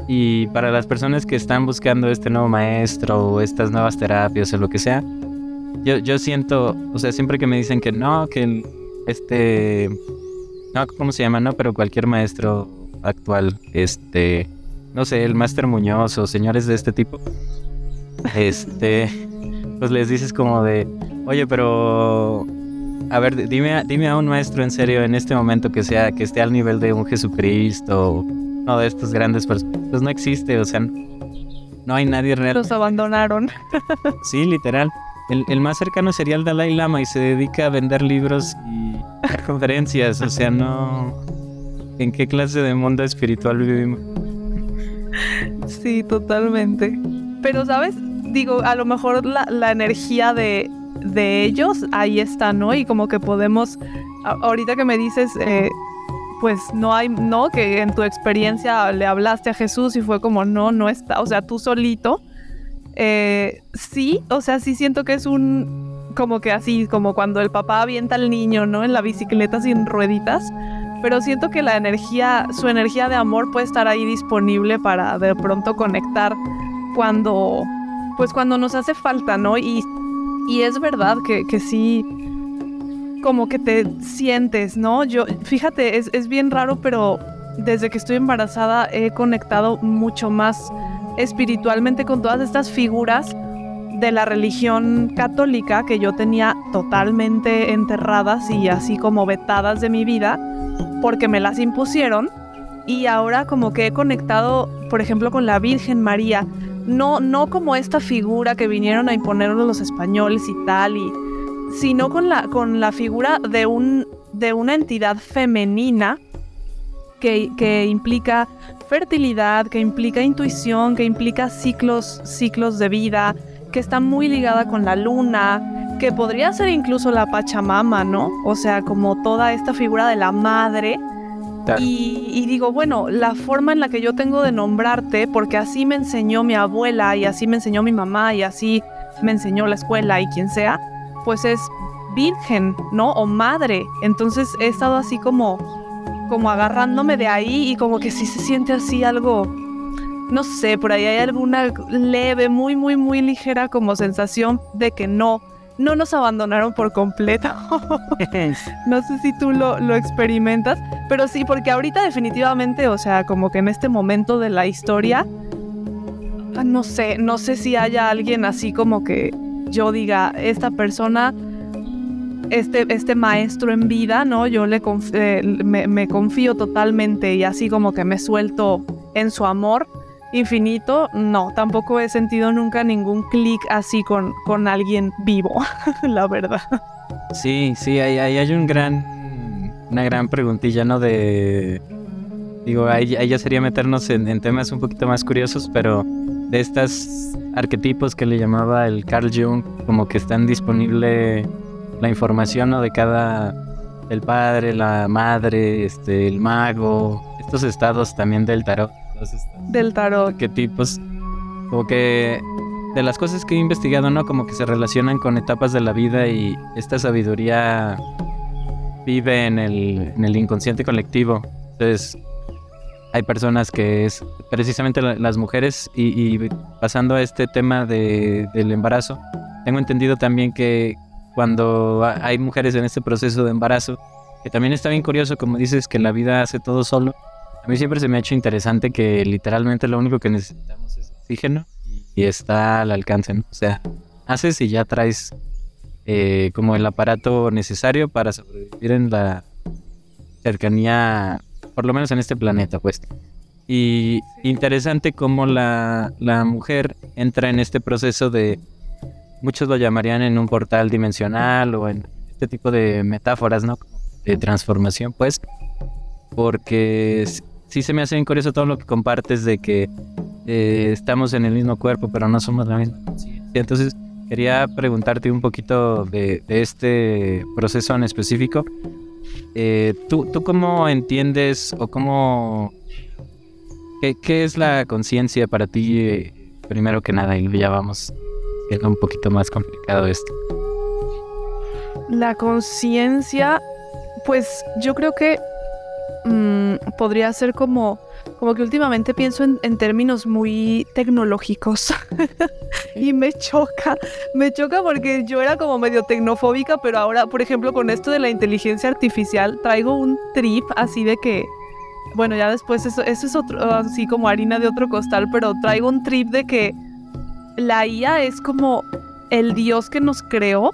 y para las personas que están buscando este nuevo maestro o estas nuevas terapias o lo que sea yo, yo siento o sea siempre que me dicen que no que este, no, ¿cómo se llama? No, pero cualquier maestro actual, este, no sé, el Máster Muñoz o señores de este tipo, este, pues les dices como de, oye, pero a ver, dime, dime a un maestro en serio en este momento que sea, que esté al nivel de un Jesucristo, o de estos grandes personas. Pues no existe, o sea, no hay nadie real. Los abandonaron. sí, literal. El, más cercano sería el Dalai Lama y se dedica a vender libros y conferencias. O sea, no. ¿En qué clase de mundo espiritual vivimos? Sí, totalmente. Pero, ¿sabes? Digo, a lo mejor la, la energía de, de ellos ahí está, ¿no? Y como que podemos, ahorita que me dices, eh, pues no hay, no, que en tu experiencia le hablaste a Jesús y fue como, no, no está, o sea, tú solito. Eh, sí, o sea, sí siento que es un, como que así, como cuando el papá avienta al niño, ¿no? En la bicicleta sin rueditas. Pero siento que la energía, su energía de amor puede estar ahí disponible para de pronto conectar cuando, pues cuando nos hace falta, ¿no? Y y es verdad que, que sí, como que te sientes, ¿no? Yo, fíjate, es, es bien raro, pero desde que estoy embarazada he conectado mucho más espiritualmente con todas estas figuras de la religión católica que yo tenía totalmente enterradas y así como vetadas de mi vida porque me las impusieron. Y ahora como que he conectado por ejemplo con la Virgen María. No, no como esta figura que vinieron a imponernos los españoles y tal, y, sino con la, con la figura de, un, de una entidad femenina que, que, implica fertilidad, que implica intuición, que implica ciclos, ciclos de vida, que está muy ligada con la luna, que podría ser incluso la Pachamama, ¿no? O sea, como toda esta figura de la madre y, digo, bueno, la forma en la que yo tengo de nombrarte, porque así me enseñó mi abuela y así me enseñó mi mamá y así me enseñó la escuela y quien sea, pues es virgen, ¿no? O madre. Entonces he estado así como, como agarrándome de ahí y como que sí se siente así algo, no sé, por ahí hay alguna leve, muy, muy, muy ligera como sensación de que no, no nos abandonaron por completo. no sé si tú lo, lo, experimentas, pero sí, porque ahorita definitivamente, o sea, como que en este momento de la historia, ah, no sé, no sé si haya alguien así como que yo diga, esta persona, este, este maestro en vida, ¿no? Yo le eh, me, confío totalmente y así como que me suelto en su amor infinito, no, tampoco he sentido nunca ningún clic así con, con alguien vivo, la verdad. Sí, sí, ahí, hay un gran, una gran preguntilla, ¿no? De, digo, ahí, ya sería meternos en, temas un poquito más curiosos, pero de estos arquetipos que le llamaba el Carl Jung, como que están disponible la información, ¿no? De cada, el padre, la madre, este, el mago, estos estados también del tarot del tarot. ¿Qué tipos? Como que de las cosas que he investigado, ¿no? Como que se relacionan con etapas de la vida y esta sabiduría vive en el, en el inconsciente colectivo. Entonces, hay personas que es precisamente las mujeres y, pasando a este tema de, del embarazo, tengo entendido también que cuando hay mujeres en este proceso de embarazo, que también está bien curioso, como dices, que la vida hace todo solo, a mí siempre se me ha hecho interesante que literalmente lo único que necesitamos es oxígeno y está al alcance, ¿no? O sea, haces y ya traes eh, como el aparato necesario para sobrevivir en la cercanía, por lo menos en este planeta, pues. Y interesante cómo la, la mujer entra en este proceso de, muchos lo llamarían en un portal dimensional o en este tipo de metáforas, ¿no? De transformación, pues, porque sí se me hace bien curioso todo lo que compartes de que eh, estamos en el mismo cuerpo, pero no somos la misma Entonces, quería preguntarte un poquito de, este proceso en específico. Eh, ¿tú, ¿tú, cómo entiendes o cómo... ¿Qué, es la conciencia para ti, eh, primero que nada? Y ya vamos siendo un poquito más complicado esto. La conciencia, pues yo creo que Mm, podría ser como, como que últimamente pienso en, términos muy tecnológicos y me choca, me choca porque yo era como medio tecnofóbica, pero ahora, por ejemplo, con esto de la inteligencia artificial, traigo un trip así de que bueno, ya después eso, eso es otro, así como harina de otro costal, pero traigo un trip de que la IA es como el Dios que nos creó,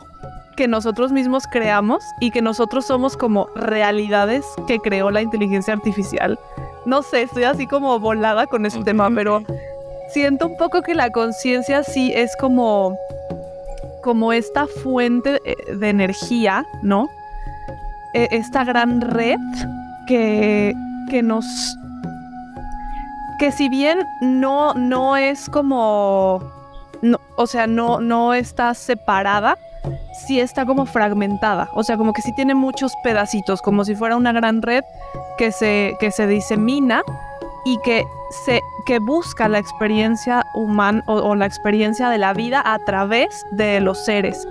que nosotros mismos creamos y que nosotros somos como realidades que creó la inteligencia artificial. No sé, estoy así como volada con ese tema, pero siento un poco que la conciencia sí es como como esta fuente eh, de energía, ¿no? E, esta gran red que, que nos que si bien no no es como o sea, no, no está separada, sí está como fragmentada. O sea, como que sí tiene muchos pedacitos, como si fuera una gran red que se, que se disemina y que, se, que busca la experiencia humana o, o la experiencia de la vida a través de los seres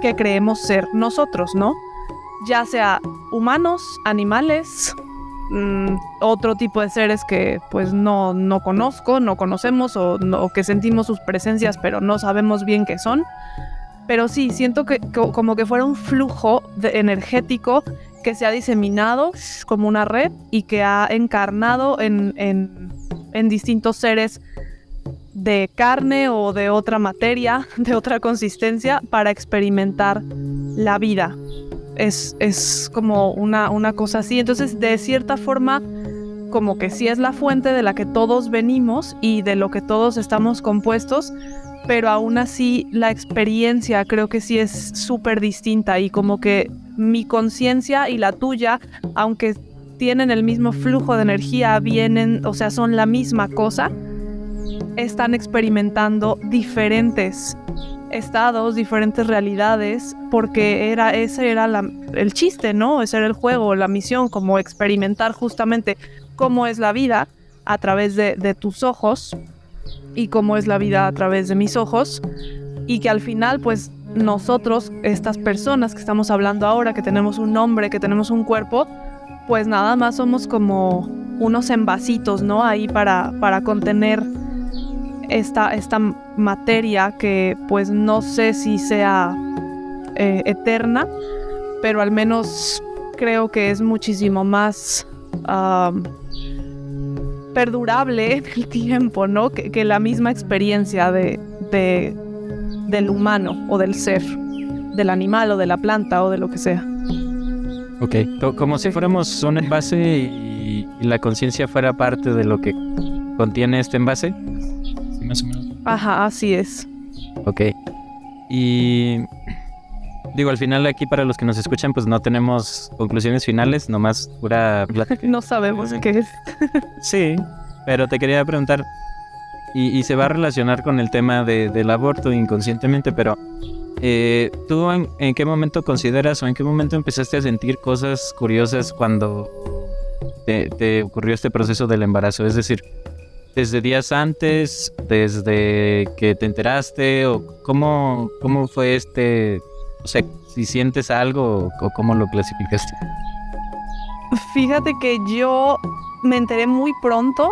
que creemos ser nosotros, ¿no? Ya sea humanos, animales, Mm, otro tipo de seres que pues no, no conozco, no conocemos o, que sentimos sus presencias pero no sabemos bien qué son. Pero sí, siento que, como que fuera un flujo energético que se ha diseminado como una red y que ha encarnado en, en distintos seres de carne o de otra materia, de otra consistencia, para experimentar la vida es, como una, una cosa así. Entonces, de cierta forma, como que sí es la fuente de la que todos venimos y de lo que todos estamos compuestos, pero aún así la experiencia creo que sí es súper distinta y como que mi conciencia y la tuya, aunque tienen el mismo flujo de energía, vienen, o sea, son la misma cosa, están experimentando diferentes estados, diferentes realidades, porque era, ese era el chiste, ¿no? Ese era el juego, la misión, como experimentar justamente cómo es la vida a través de, tus ojos y cómo es la vida a través de mis ojos y que al final pues nosotros, estas personas que estamos hablando ahora, que tenemos un nombre, que tenemos un cuerpo, pues nada más somos como unos envasitos, ¿no? Ahí para, para contener esta, esta materia que pues no sé si sea eh, eterna, pero al menos creo que es muchísimo más perdurable en el tiempo, ¿no? Que, la misma experiencia de, del humano o del ser, del animal o de la planta o de lo que sea. Ok, como si fuéramos un envase y la conciencia fuera parte de lo que contiene este envase. Ajá, así es. Ok. Y digo, al final aquí para los que nos escuchan, pues no tenemos conclusiones finales, nomás pura no sabemos qué es. sí, pero te quería preguntar, y, se va a relacionar con el tema del aborto inconscientemente, pero eh, ¿tú en, qué momento consideras o en qué momento empezaste a sentir cosas curiosas cuando te, te ocurrió este proceso del embarazo? Es decir, desde días antes, desde que te enteraste o cómo, cómo fue este, o sea, si sientes algo o, cómo lo clasificaste. Fíjate que yo me enteré muy pronto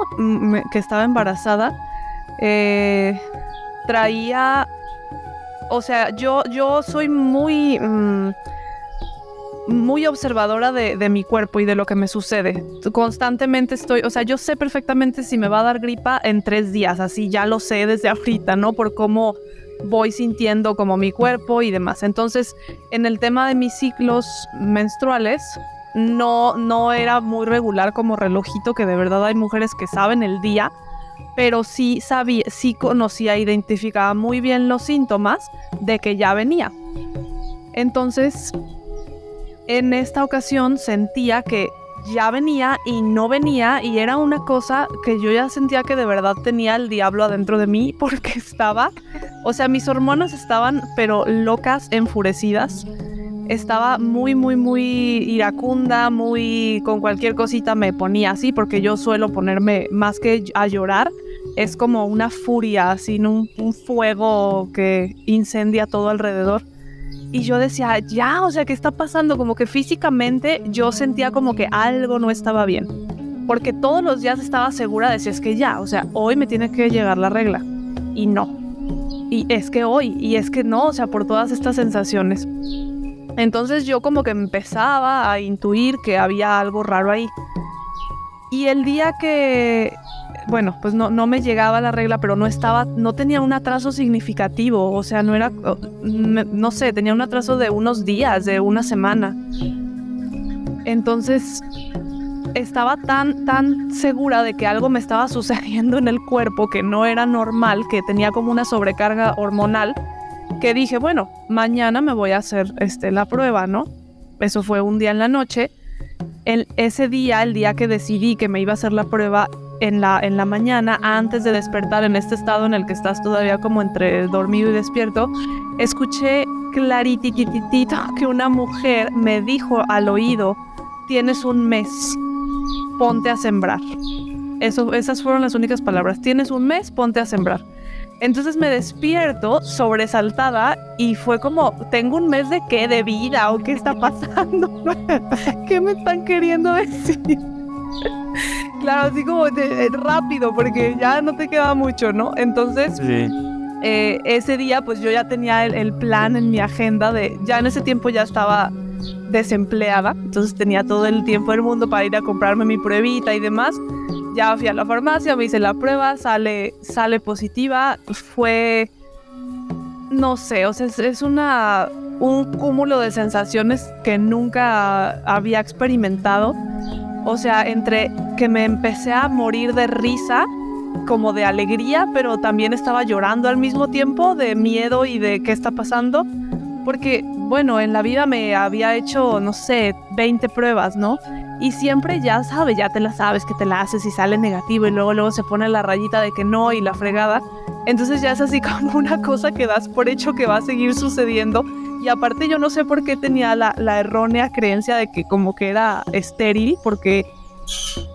que estaba embarazada. Eh, traía, o sea, yo, yo soy muy... Mm, muy observadora de, mi cuerpo y de lo que me sucede. Constantemente estoy, o sea, yo sé perfectamente si me va a dar gripa en tres días, así ya lo sé desde ahorita, ¿no? Por cómo voy sintiendo como mi cuerpo y demás. Entonces, en el tema de mis ciclos menstruales, no, no era muy regular como relojito, que de verdad hay mujeres que saben el día, pero sí sabía, sí conocía, identificaba muy bien los síntomas de que ya venía. Entonces, en esta ocasión sentía que ya venía y no venía y era una cosa que yo ya sentía que de verdad tenía el diablo adentro de mí porque estaba, o sea, mis hormonas estaban pero locas, enfurecidas. Estaba muy, muy, muy iracunda, muy con cualquier cosita me ponía así porque yo suelo ponerme más que a llorar. Es como una furia, así, un, un fuego que incendia todo alrededor. Y yo decía, ya, o sea, ¿qué está pasando? Como que físicamente yo sentía como que algo no estaba bien. Porque todos los días estaba segura de es que ya, o sea, hoy me tiene que llegar la regla. Y no. Y es que hoy, y es que no, o sea, por todas estas sensaciones. Entonces yo como que empezaba a intuir que había algo raro ahí. Y el día que, bueno, pues no, no me llegaba la regla, pero no estaba, no tenía un atraso significativo, o sea, no era, no sé, tenía un atraso de unos días, de una semana. Entonces, estaba tan, tan segura de que algo me estaba sucediendo en el cuerpo que no era normal, que tenía como una sobrecarga hormonal, que dije, bueno, mañana me voy a hacer este, la prueba, ¿no? Eso fue un día en la noche. El, ese día, el día que decidí que me iba a hacer la prueba en la, en la mañana, antes de despertar en este estado en el que estás todavía como entre dormido y despierto, escuché claritititito que una mujer me dijo al oído, tienes un mes, ponte a sembrar. Eso, esas fueron las únicas palabras. Tienes un mes, ponte a sembrar. Entonces me despierto sobresaltada y fue como, ¿tengo un mes de qué? ¿De vida? ¿O qué está pasando? ¿Qué me están queriendo decir? Claro, así como de, rápido, porque ya no te queda mucho, ¿no? Entonces, eh, ese día pues yo ya tenía el plan en mi agenda de, ya en ese tiempo ya estaba desempleada, entonces tenía todo el tiempo del mundo para ir a comprarme mi pruebita y demás. Ya fui a la farmacia, me hice la prueba, sale, sale positiva, fue, no sé, o sea, es, una, un cúmulo de sensaciones que nunca había experimentado. O sea, entre que me empecé a morir de risa, como de alegría, pero también estaba llorando al mismo tiempo, de miedo y de qué está pasando. Porque bueno, en la vida me había hecho, no sé, 20 pruebas, ¿no? Y siempre ya sabes, ya te la sabes que te la haces y sale negativo y luego luego se pone la rayita de que no y la fregada. Entonces ya es así como una cosa que das por hecho que va a seguir sucediendo. Y aparte yo no sé por qué tenía la, errónea creencia de que como que era estéril, porque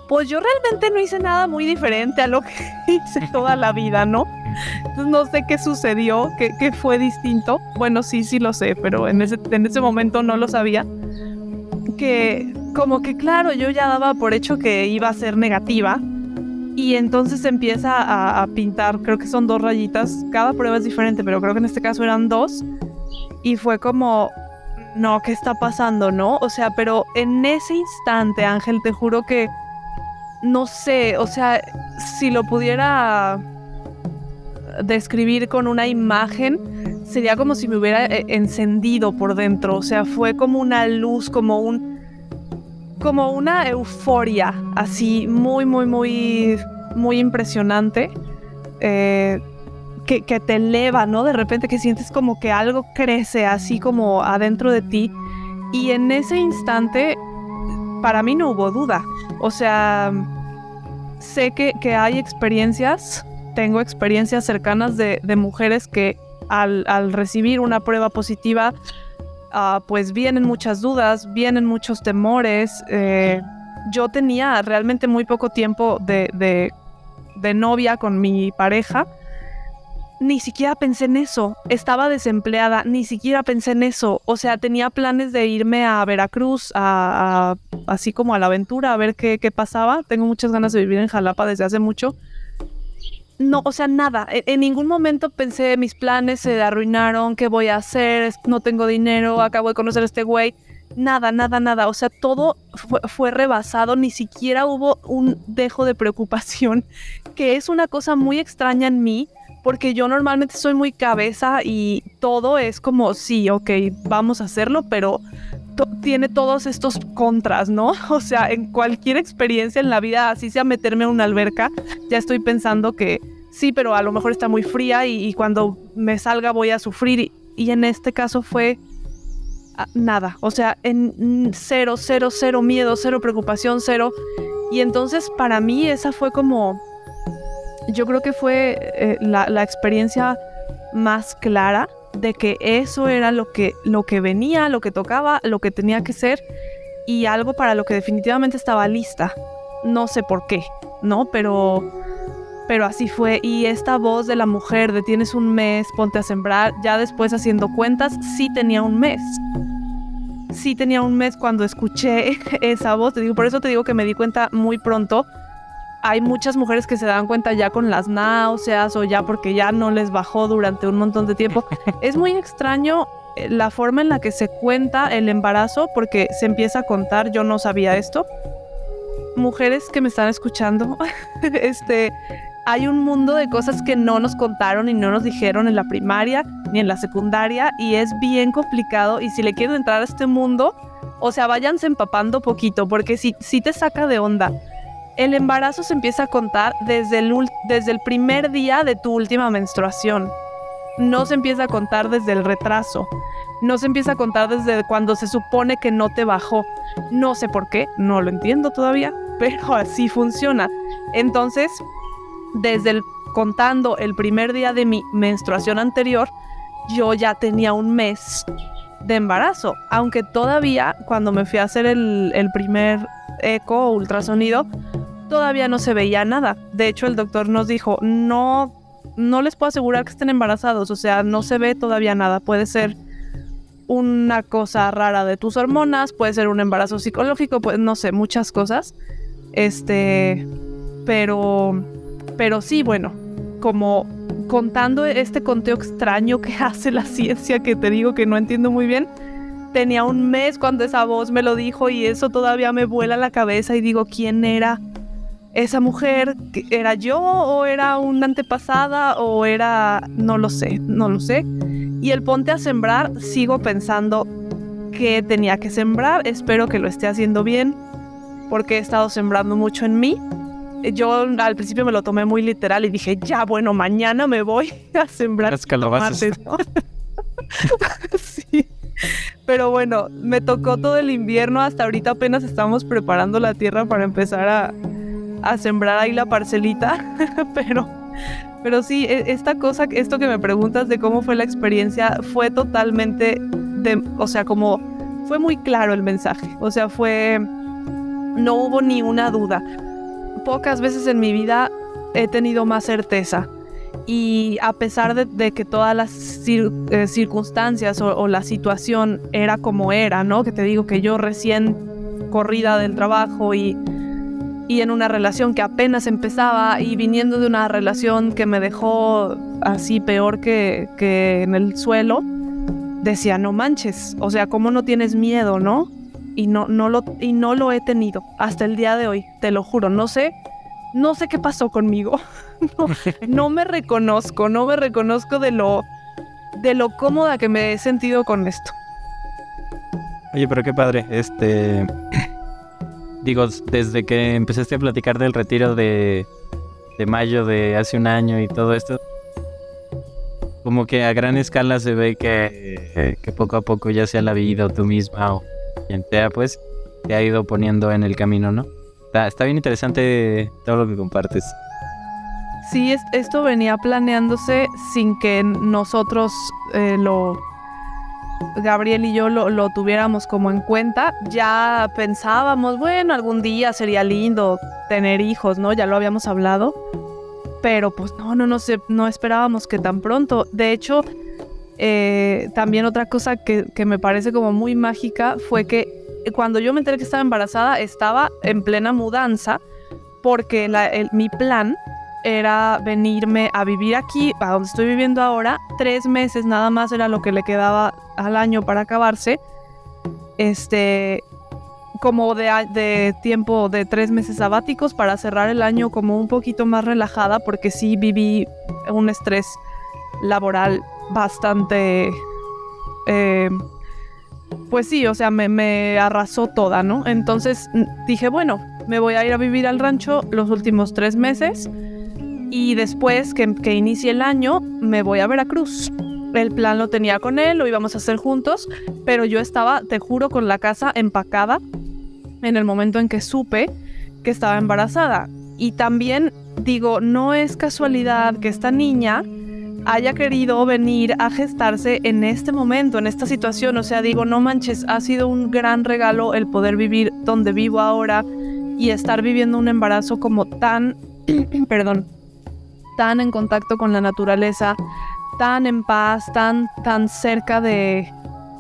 pues yo realmente no hice nada muy diferente a lo que hice toda la vida, ¿no? no sé qué sucedió, qué, fue distinto. Bueno, sí, sí lo sé, pero en ese, en ese momento no lo sabía. Que como que claro, yo ya daba por hecho que iba a ser negativa. Y entonces empieza a pintar, creo que son dos rayitas, cada prueba es diferente, pero creo que en este caso eran dos. Y fue como, no, ¿qué está pasando, no? O sea, pero en ese instante, Ángel, te juro que, no sé, o sea, si lo pudiera describir con una imagen, sería como si me hubiera eh, encendido por dentro. O sea, fue como una luz, como un. como una euforia. Así, muy, muy, muy. muy impresionante. Eh, que, que, te eleva, ¿no? De repente que sientes como que algo crece así como adentro de ti. Y en ese instante, para mí no hubo duda. O sea, sé que, que hay experiencias tengo experiencias cercanas de, mujeres que al, recibir una prueba positiva, ah, pues vienen muchas dudas, vienen muchos temores. Eh, yo tenía realmente muy poco tiempo de, novia con mi pareja. Ni siquiera pensé en eso. Estaba desempleada, ni siquiera pensé en eso. O sea, tenía planes de irme a Veracruz, así como a la aventura, a ver qué, qué pasaba. Tengo muchas ganas de vivir en Jalapa desde hace mucho no, o sea, nada. E, en, ningún momento pensé mis planes se arruinaron, qué voy a hacer, no tengo dinero, acabo de conocer a este güey. Nada, nada, nada. O sea, todo fue, rebasado, ni siquiera hubo un dejo de preocupación, que es una cosa muy extraña en mí, porque yo normalmente soy muy cabeza y todo es como, sí, ok, vamos a hacerlo, pero tiene todos estos contras, ¿no? O sea, en cualquier experiencia en la vida, así sea meterme en una alberca, ya estoy pensando que sí, pero a lo mejor está muy fría y, cuando me salga voy a sufrir. Y, en este caso fue ah, nada, o sea, en cero, cero, cero miedo, cero preocupación, cero. Y entonces para mí esa fue como, yo creo que fue eh, la, experiencia más clara de que eso era lo que, lo que venía, lo que tocaba, lo que tenía que ser y algo para lo que definitivamente estaba lista. No sé por qué, ¿no? Pero, pero así fue. Y esta voz de la mujer de tienes un mes, ponte a sembrar, ya después haciendo cuentas, sí tenía un mes. Sí tenía un mes cuando escuché esa voz. Te digo, por eso te digo que me di cuenta muy pronto hay muchas mujeres que se dan cuenta ya con las náuseas o ya porque ya no les bajó durante un montón de tiempo. es muy extraño eh, la forma en la que se cuenta el embarazo porque se empieza a contar, yo no sabía esto, mujeres que me están escuchando, este, hay un mundo de cosas que no nos contaron y no nos dijeron en la primaria ni en la secundaria y es bien complicado y si le quieren entrar a este mundo, o sea, váyanse empapando poquito porque si, si te saca de onda. El embarazo se empieza a contar desde el, desde el primer día de tu última menstruación. No se empieza a contar desde el retraso. No se empieza a contar desde cuando se supone que no te bajó. No sé por qué, no lo entiendo todavía, pero así funciona. Entonces, desde el contando el primer día de mi menstruación anterior, yo ya tenía un mes de embarazo, aunque todavía cuando me fui a hacer el, el primer eco o ultrasonido, todavía no se veía nada. De hecho, el doctor nos dijo, no, no les puedo asegurar que estén embarazados, o sea, no se ve todavía nada. Puede ser una cosa rara de tus hormonas, puede ser un embarazo psicológico, pues no sé, muchas cosas. Este, pero, pero sí, bueno, como contando este conteo extraño que hace la ciencia, que te digo que no entiendo muy bien, tenía un mes cuando esa voz me lo dijo y eso todavía me vuela la cabeza y digo, ¿quién era? Esa mujer era yo o era una antepasada o era, no lo sé, no lo sé. Y el ponte a sembrar, sigo pensando que tenía que sembrar, espero que lo esté haciendo bien, porque he estado sembrando mucho en mí. Yo al principio me lo tomé muy literal y dije, ya, bueno, mañana me voy a sembrar. Las calabazas. sí. Pero bueno, me tocó todo el invierno, hasta ahorita apenas estamos preparando la tierra para empezar a, a sembrar ahí la parcelita, pero, pero sí, e, esta cosa, esto que me preguntas de cómo fue la experiencia, fue totalmente, de, o sea, como fue muy claro el mensaje, o sea, fue, no hubo ni una duda. Pocas veces en mi vida he tenido más certeza y a pesar de, que todas las eh, circunstancias o, o, la situación era como era, ¿no? Que te digo que yo recién corrida del trabajo y y en una relación que apenas empezaba y viniendo de una relación que me dejó así peor que, que en el suelo, decía, no manches, o sea, ¿cómo no tienes miedo, no? Y no, no lo, y no lo he tenido hasta el día de hoy, te lo juro, no sé, no sé qué pasó conmigo, no, no me reconozco, no me reconozco de lo, de lo cómoda que me he sentido con esto. Oye, pero qué padre, este digo, desde que empezaste a platicar del retiro de, mayo de hace un año y todo esto, como que a gran escala se ve que, que poco a poco ya sea la vida o tú misma o quien sea, pues, te ha ido poniendo en el camino, ¿no? Está, está bien interesante todo lo que compartes. Sí, esto venía planeándose sin que nosotros eh, lo Gabriel y yo lo, tuviéramos como en cuenta, ya pensábamos, bueno, algún día sería lindo tener hijos, ¿no? Ya lo habíamos hablado, pero pues no, no, no, no esperábamos que tan pronto. De hecho, eh, también otra cosa que, me parece como muy mágica fue que cuando yo me enteré que estaba embarazada, estaba en plena mudanza, porque mi plan era venirme a vivir aquí, a donde estoy viviendo ahora, tres meses nada más era lo que le quedaba al año para acabarse. Este, como de, de, tiempo de tres meses sabáticos para cerrar el año como un poquito más relajada porque sí viví un estrés laboral bastante... Eh, pues sí, o sea, me, me, arrasó toda, ¿no? Entonces dije, bueno, me voy a ir a vivir al rancho los últimos tres meses y después que, inicie el año me voy a Veracruz. El plan lo tenía con él, lo íbamos a hacer juntos, pero yo estaba, te juro, con la casa empacada en el momento en que supe que estaba embarazada. Y también digo, no es casualidad que esta niña haya querido venir a gestarse en este momento, en esta situación. O sea, digo, no manches, ha sido un gran regalo el poder vivir donde vivo ahora y estar viviendo un embarazo como tan, perdón, tan en contacto con la naturaleza, tan en paz, tan, tan cerca de,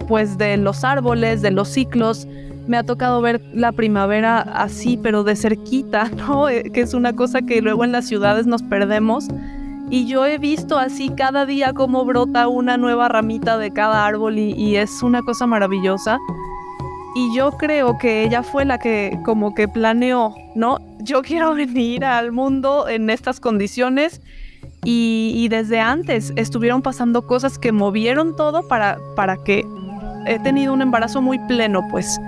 pues, de los árboles, de los ciclos. Me ha tocado ver la primavera así, pero de cerquita, ¿no? Eh, que es una cosa que luego en las ciudades nos perdemos. Y yo he visto así cada día cómo brota una nueva ramita de cada árbol y, y es una cosa maravillosa. Y yo creo que ella fue la que como que planeó, ¿no? Yo quiero venir al mundo en estas condiciones y, desde antes estuvieron pasando cosas que movieron todo para, para que he tenido un embarazo muy pleno, pues.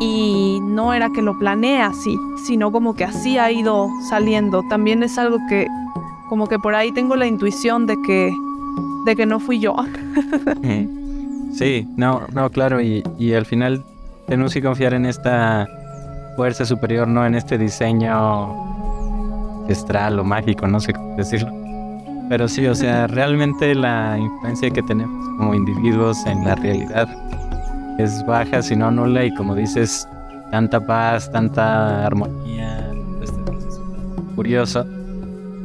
Y no era que lo planeé así, sino como que así ha ido saliendo. También es algo que como que por ahí tengo la intuición de que de que no fui yo. sí, no, no, claro, y, y al final tenemos que confiar en esta fuerza superior, no en este diseño ancestral o mágico, no sé cómo decirlo. Pero sí, o sea, realmente la influencia que tenemos como individuos en la realidad es baja, si no nula, y como dices, tanta paz, tanta armonía, este proceso curioso,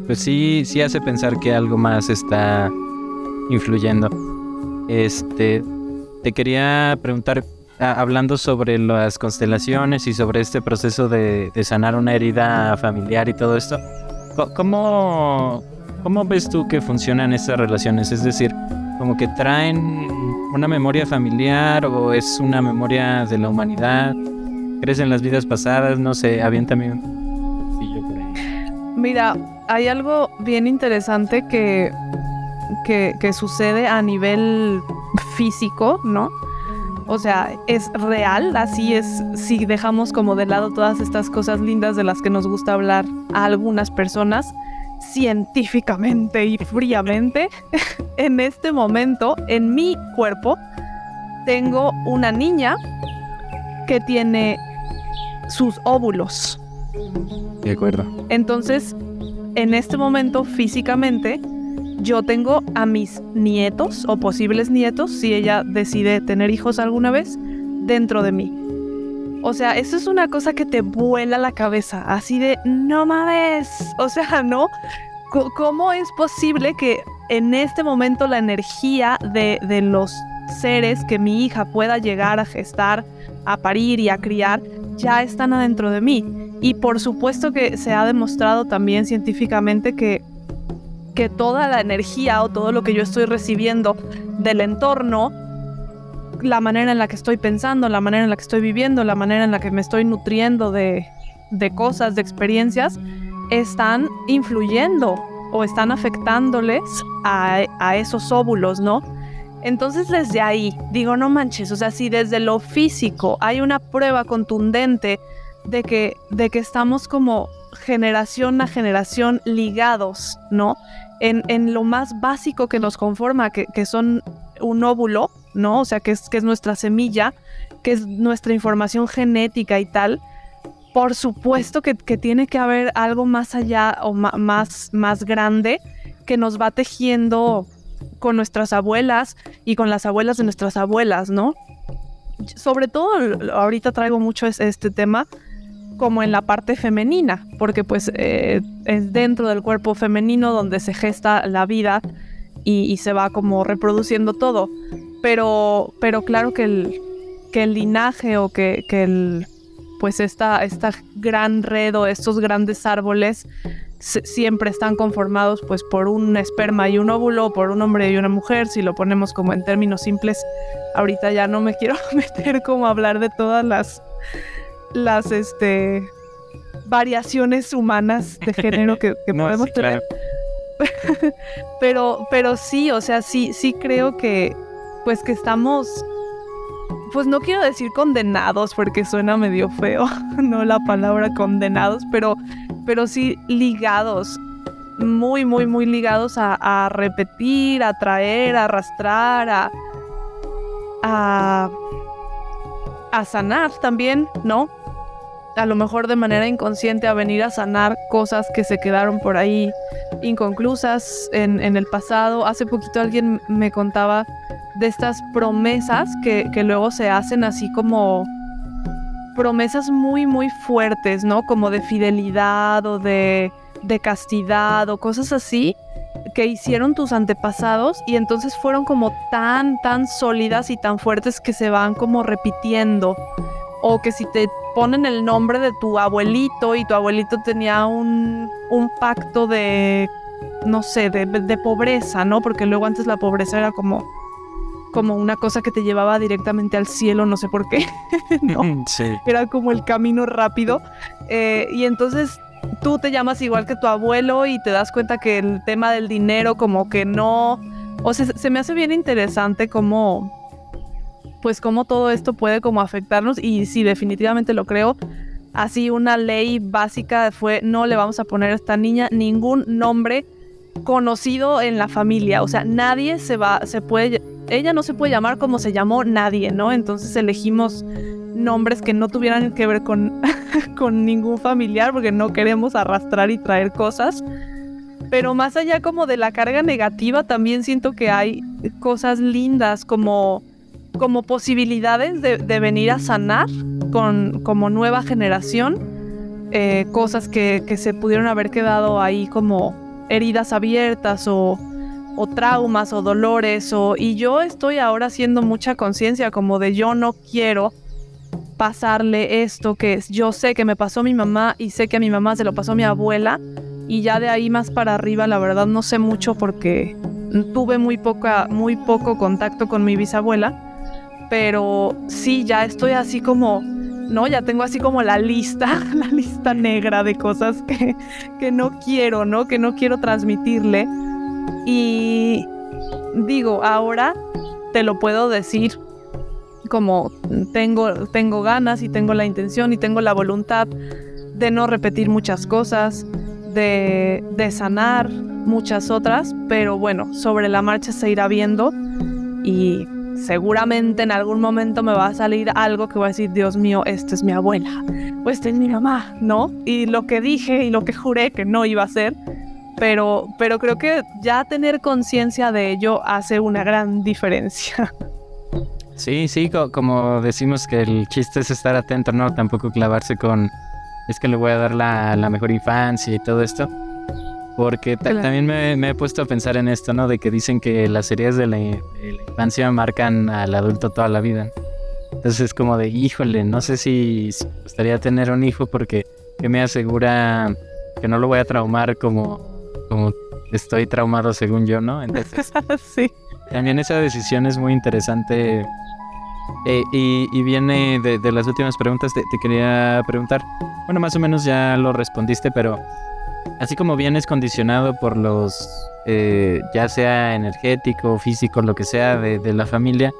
pues sí, sí hace pensar que algo más está influyendo. Este, te quería preguntar, hablando sobre las constelaciones y sobre este proceso de, sanar una herida familiar y todo esto, ¿cómo, ¿cómo ves tú que funcionan estas relaciones? Es decir, como que traen una memoria familiar o es una memoria de la humanidad, crees en las vidas pasadas, no sé, aviéntame un por ahí. Mira, hay algo bien interesante que, que sucede a nivel físico, ¿no? O sea, es real, así es si dejamos como de lado todas estas cosas lindas de las que nos gusta hablar a algunas personas científicamente y fríamente. en este momento, en mi cuerpo, tengo una niña que tiene sus óvulos. De acuerdo. Entonces, en este momento, físicamente, yo tengo a mis nietos o posibles nietos, si ella decide tener hijos alguna vez, dentro de mí. O sea, eso es una cosa que te vuela la cabeza, así de, no mames, o sea, ¿no? ¿Cómo es posible que en este momento la energía de, de los seres que mi hija pueda llegar a gestar, a parir y a criar, ya están adentro de mí? Y por supuesto que se ha demostrado también científicamente que que toda la energía o todo lo que yo estoy recibiendo del entorno, la manera en la que estoy pensando, la manera en la que estoy viviendo, la manera en la que me estoy nutriendo de, cosas, de experiencias, están influyendo o están afectándoles a, a esos óvulos, ¿no? Entonces desde ahí, digo, no manches, o sea, si desde lo físico hay una prueba contundente de que, de que estamos como generación a generación ligados, ¿no? En, lo más básico que nos conforma, que, son un óvulo, ¿no? O sea, que es, que es nuestra semilla, que es nuestra información genética y tal. Por supuesto que, tiene que haber algo más allá o más, más grande que nos va tejiendo con nuestras abuelas y con las abuelas de nuestras abuelas, ¿no? Sobre todo, ahorita traigo mucho este tema como en la parte femenina, porque pues eh, es dentro del cuerpo femenino donde se gesta la vida y, se va como reproduciendo todo. Pero, pero claro que el, que el linaje o que, que el, pues esta, esta gran red o estos grandes árboles siempre están conformados pues por un esperma y un óvulo, por un hombre y una mujer, si lo ponemos como en términos simples. Ahorita ya no me quiero meter como a hablar de todas las las este variaciones humanas de género que, podemos tener. pero, pero sí, o sea, sí, sí creo que pues que estamos, pues no quiero decir condenados porque suena medio feo, no la palabra condenados, pero, pero sí ligados, muy, muy, muy ligados a, a repetir, a traer, a arrastrar, a, a, a sanar también, ¿no? a lo mejor de manera inconsciente a venir a sanar cosas que se quedaron por ahí inconclusas en, el pasado. Hace poquito alguien me contaba de estas promesas que, luego se hacen así como promesas muy, muy fuertes, ¿no? Como de fidelidad o de, de castidad o cosas así que hicieron tus antepasados y entonces fueron como tan, tan sólidas y tan fuertes que se van como repitiendo. O que si te ponen el nombre de tu abuelito y tu abuelito tenía un, pacto de, no sé, de, pobreza, ¿no? Porque luego antes la pobreza era como, como una cosa que te llevaba directamente al cielo, no sé por qué. no, Sí. era como el camino rápido. Eh, y entonces tú te llamas igual que tu abuelo y te das cuenta que el tema del dinero como que no... O sea, se me hace bien interesante cómo... Pues cómo todo esto puede como afectarnos y sí, definitivamente lo creo. Así una ley básica fue no le vamos a poner a esta niña ningún nombre conocido en la familia, o sea, nadie se va, se puede, ella no se puede llamar como se llamó nadie, ¿no? Entonces elegimos nombres que no tuvieran que ver con, con ningún familiar porque no queremos arrastrar y traer cosas. Pero más allá como de la carga negativa, también siento que hay cosas lindas como, como posibilidades de, de venir a sanar con, como nueva generación, eh, cosas que, que se pudieron haber quedado ahí como heridas abiertas o, o traumas o dolores o y yo estoy ahora haciendo mucha conciencia como de yo no quiero pasarle esto que yo sé que me pasó mi mamá y sé que a mi mamá se lo pasó mi abuela y ya de ahí más para arriba la verdad no sé mucho porque tuve muy poca muy poco contacto con mi bisabuela pero sí ya estoy así como no ya tengo así como la lista la lista negra de cosas que, que no quiero no que no quiero transmitirle. Y digo, ahora te lo puedo decir como tengo, tengo ganas y tengo la intención y tengo la voluntad de no repetir muchas cosas, de, sanar muchas otras, pero bueno, sobre la marcha se irá viendo y seguramente en algún momento me va a salir algo que voy a decir, Dios mío, esta es mi abuela, o esta es mi mamá, ¿no? Y lo que dije y lo que juré que no iba a ser, pero, pero creo que ya tener conciencia de ello hace una gran diferencia. Sí, sí, co- como decimos que el chiste es estar atento, ¿no? Tampoco clavarse con, es que le voy a dar la, la mejor infancia y todo esto. Porque ta- también me, me he puesto a pensar en esto, ¿no? De que dicen que las heridas de la, de la infancia marcan al adulto toda la vida. Entonces es como de, híjole, no sé si, si me gustaría tener un hijo porque que me asegura que no lo voy a traumar como, como estoy traumado según yo, ¿no? Entonces sí. También esa decisión es muy interesante. Eh, y, viene de, las últimas preguntas, te, quería preguntar. Bueno, más o menos ya lo respondiste, pero así como vienes condicionado por los, eh, ya sea energético, físico, lo que sea, de, de la familia,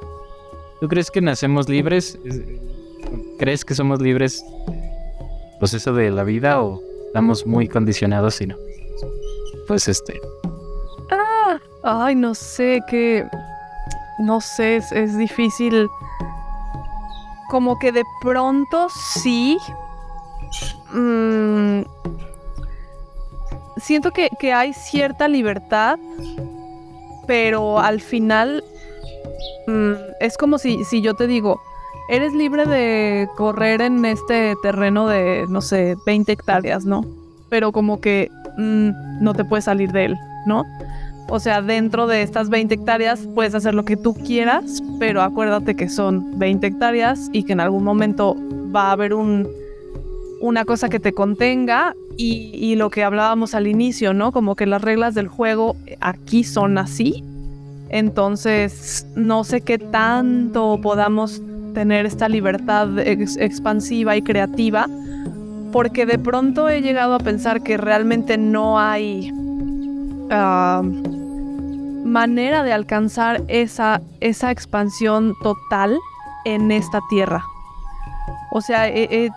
¿tú crees que nacemos libres? ¿Crees que somos libres proceso de la vida o estamos muy condicionados y no? Pues este, Ay, no sé, que... No sé, es, es difícil. Como que de pronto sí. Mm, siento que, que hay cierta libertad, pero al final mm, es como si, si yo te digo, eres libre de correr en este terreno de, no sé, 20 hectáreas, ¿no? Pero como que mm, no te puedes salir de él, ¿no? O sea, dentro de estas 20 hectáreas puedes hacer lo que tú quieras, pero acuérdate que son 20 hectáreas y que en algún momento va a haber un, una cosa que te contenga y, y lo que hablábamos al inicio, ¿no? Como que las reglas del juego aquí son así. Entonces, no sé qué tanto podamos tener esta libertad ex- expansiva y creativa, porque de pronto he llegado a pensar que realmente no hay manera de alcanzar esa, esa expansión total en esta tierra. O sea, eh,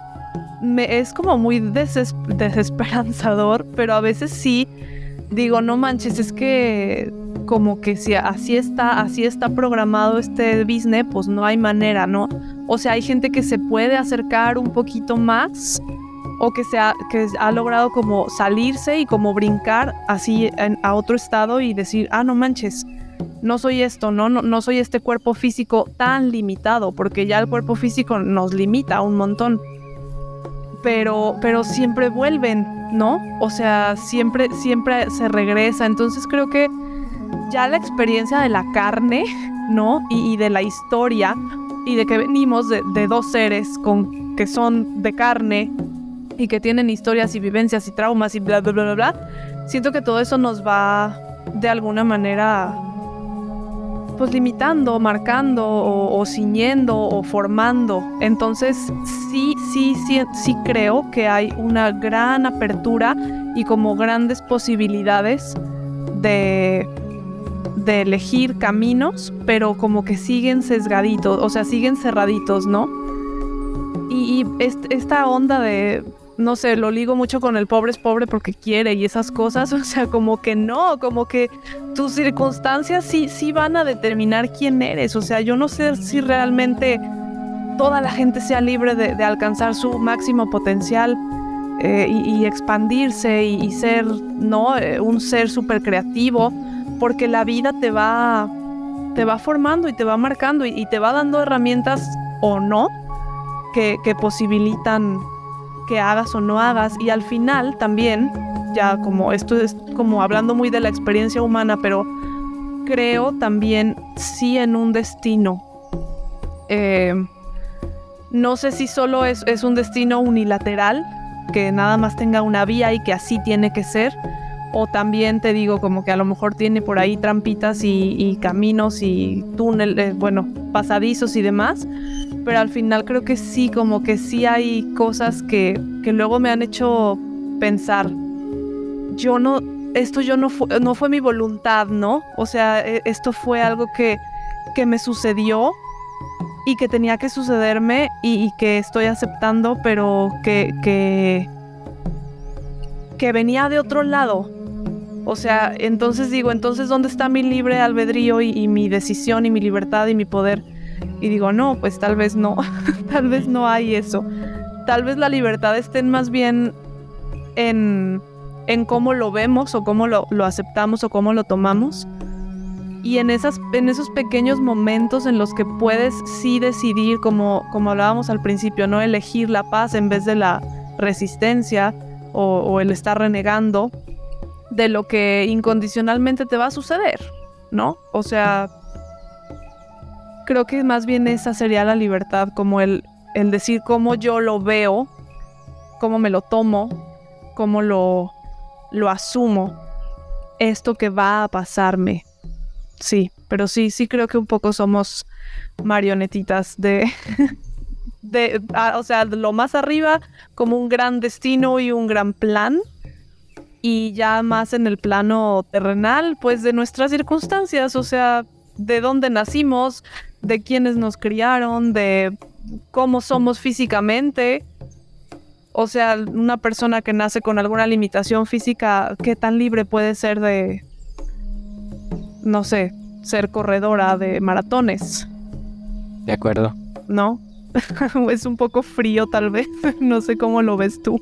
me- es como muy deses- desesperanzador, pero a veces sí digo, no manches, es que como que si así está, así está programado este business, pues no hay manera, ¿no? O sea, hay gente que se puede acercar un poquito más o que, se ha, que ha logrado como salirse y como brincar así a otro estado y decir, ah, no manches, no soy esto, ¿no? No, no soy este cuerpo físico tan limitado, porque ya el cuerpo físico nos limita un montón. Pero, pero siempre vuelven, ¿no? O sea, siempre, siempre se regresa. Entonces creo que ya la experiencia de la carne, ¿no? Y, y de la historia, y de que venimos de, de dos seres con, que son de carne y que tienen historias y vivencias y traumas y bla, bla, bla, bla, bla. Siento que todo eso nos va de alguna manera pues limitando, marcando o, ciñendo o formando. Entonces sí, sí, sí, sí creo que hay una gran apertura y como grandes posibilidades de, de elegir caminos, pero como que siguen sesgaditos, o sea, siguen cerraditos, ¿no? Y esta onda de no sé, lo ligo mucho con el pobre es pobre porque quiere y esas cosas, o sea, como que no, como que tus circunstancias sí, sí van a determinar quién eres, o sea, yo no sé si realmente toda la gente sea libre de, alcanzar su máximo potencial eh, y, expandirse y, ser, ¿no? Eh, un ser súper creativo, porque la vida te va, te va formando y te va marcando y, te va dando herramientas o no que, que posibilitan que hagas o no hagas. Y al final también, ya como esto es como hablando muy de la experiencia humana, pero creo también sí en un destino. Eh, no sé si solo es, es, un destino unilateral, que nada más tenga una vía y que así tiene que ser. O también te digo como que a lo mejor tiene por ahí trampitas y, caminos y túneles, bueno, pasadizos y demás pero al final creo que sí, como que sí hay cosas que, que luego me han hecho pensar, yo no, esto yo no, no fue mi voluntad, ¿no? O sea, e, esto fue algo que, que me sucedió y que tenía que sucederme y, que estoy aceptando, pero que, que venía de otro lado. O sea, entonces digo, entonces, ¿dónde está mi libre albedrío y mi decisión y mi libertad y mi poder? Y digo, no, pues tal vez no, tal vez no hay eso. Tal vez la libertad esté más bien en, en cómo lo vemos o cómo lo, lo, aceptamos o cómo lo tomamos. Y en, esas, en esos pequeños momentos en los que puedes sí decidir, como, como hablábamos al principio, no elegir la paz en vez de la resistencia o, o el estar renegando de lo que incondicionalmente te va a suceder, ¿no? O sea, creo que más bien esa sería la libertad, como el, el decir cómo yo lo veo, cómo me lo tomo, cómo lo, lo asumo, esto que va a pasarme. Sí, pero sí, sí creo que un poco somos marionetitas de, de o sea, lo más arriba como un gran destino y un gran plan. Y ya más en el plano terrenal, pues de nuestras circunstancias, o sea, de dónde nacimos, de quiénes nos criaron, de cómo somos físicamente. O sea, una persona que nace con alguna limitación física, ¿qué tan libre puede ser de, no sé, ser corredora de maratones? De acuerdo. ¿No? es un poco frío tal vez, no sé cómo lo ves tú.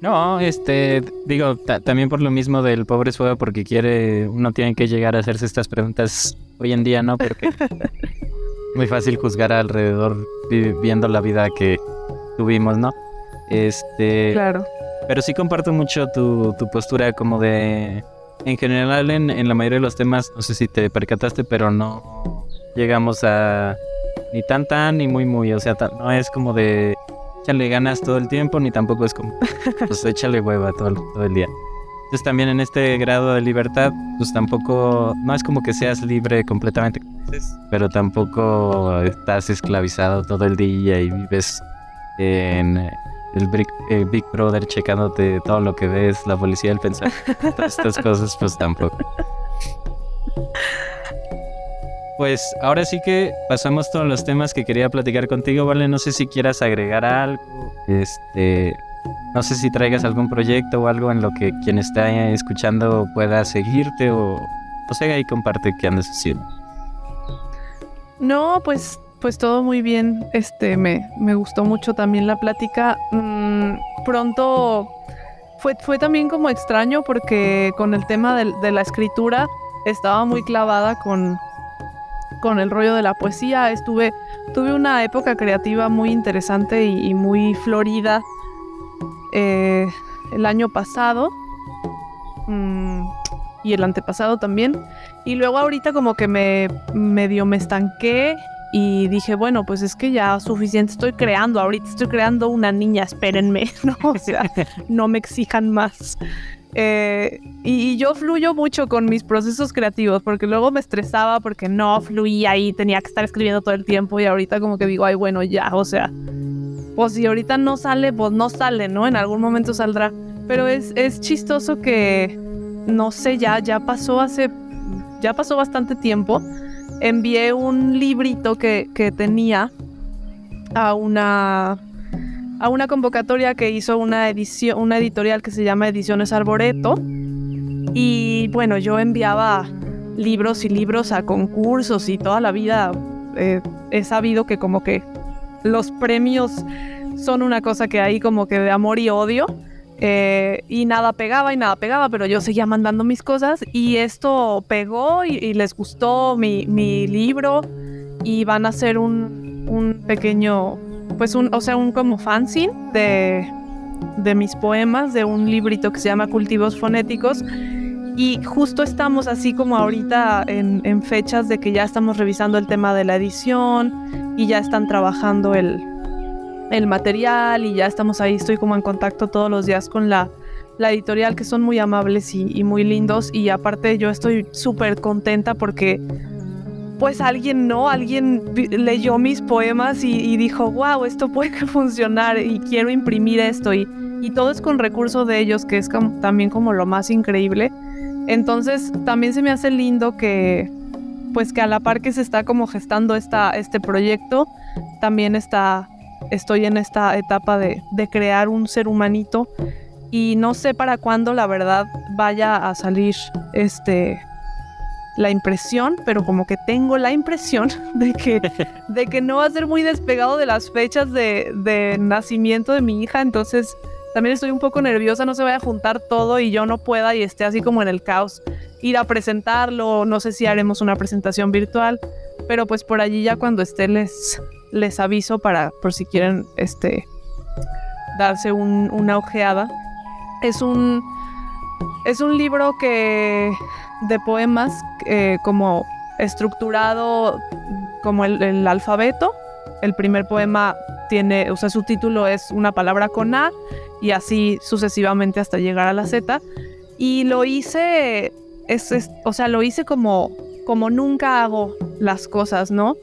No, este, digo, también por lo mismo del pobre suelo, porque quiere, uno tiene que llegar a hacerse estas preguntas hoy en día, ¿no? Porque muy fácil juzgar alrededor viviendo la vida que tuvimos, ¿no? Este. Claro. Pero sí comparto mucho tu, postura como de. En general, en, la mayoría de los temas, no sé si te percataste, pero no llegamos a ni tan tan ni muy muy. O sea, no es como de échale ganas todo el tiempo, ni tampoco es como pues échale hueva todo, todo el día. Entonces también en este grado de libertad, pues tampoco, no es como que seas libre completamente, pero tampoco estás esclavizado todo el día y vives en el Big, Brother checándote todo lo que ves, la policía, el pensar, todas estas cosas, pues tampoco. Pues ahora sí que pasamos todos los temas que quería platicar contigo, ¿vale? No sé si quieras agregar algo, este, no sé si traigas algún proyecto o algo en lo que quien está escuchando pueda seguirte o, o sea, ahí comparte qué andas haciendo. No, pues, pues todo muy bien. Este, me, me gustó mucho también la plática. Mm, pronto fue, fue también como extraño porque con el tema de, la escritura estaba muy clavada con, con el rollo de la poesía. Estuve, tuve una época creativa muy interesante y muy florida eh, el año pasado mm, y el antepasado también. Y luego ahorita como que me medio me estanqué y dije, bueno, pues es que ya suficiente estoy creando, ahorita estoy creando una niña, espérenme, ¿no? O sea, no me exijan más. Eh, y, yo fluyo mucho con mis procesos creativos porque luego me estresaba porque no fluía y tenía que estar escribiendo todo el tiempo y ahorita como que digo, ay, bueno, ya, o sea, pues si ahorita no sale, pues no sale, ¿no? En algún momento saldrá. Pero es, es chistoso que, no sé, ya, ya pasó hace, ya pasó bastante tiempo. Envié un librito que, que tenía a una a una convocatoria que hizo una edición, una editorial que se llama Ediciones Arboreto. Y bueno, yo enviaba libros y libros a concursos y toda la vida eh, he sabido que como que los premios son una cosa que hay como que de amor y odio. Eh, y nada pegaba y nada pegaba, pero yo seguía mandando mis cosas y esto pegó y, les gustó mi, mi, libro y van a hacer un, un pequeño pues un, o sea, un como fanzine de, de mis poemas, de un librito que se llama Cultivos Fonéticos. Y justo estamos así como ahorita en, fechas de que ya estamos revisando el tema de la edición y ya están trabajando el, el material y ya estamos ahí, estoy como en contacto todos los días con la, la editorial que son muy amables y, y muy lindos y aparte yo estoy súper contenta porque pues alguien no, alguien leyó mis poemas y, dijo, wow, esto puede funcionar y quiero imprimir esto y, y todo es con recurso de ellos, que es también como lo más increíble. Entonces también se me hace lindo que pues que a la par que se está como gestando esta, este proyecto, también está, estoy en esta etapa de, de crear un ser humanito y no sé para cuándo la verdad vaya a salir este la impresión, pero como que tengo la impresión de que, de que no va a ser muy despegado de las fechas de, de nacimiento de mi hija, entonces también estoy un poco nerviosa, no se vaya a juntar todo y yo no pueda y esté así como en el caos. Ir a presentarlo, no sé si haremos una presentación virtual, pero pues por allí ya cuando esté les, les aviso para, por si quieren, este, darse una ojeada. Es un, es un libro que de poemas eh, como estructurado como el, alfabeto. El primer poema tiene, o sea, su título es una palabra con A y así sucesivamente hasta llegar a la Z. Y lo hice, o sea, lo hice como, como nunca hago las cosas, ¿no?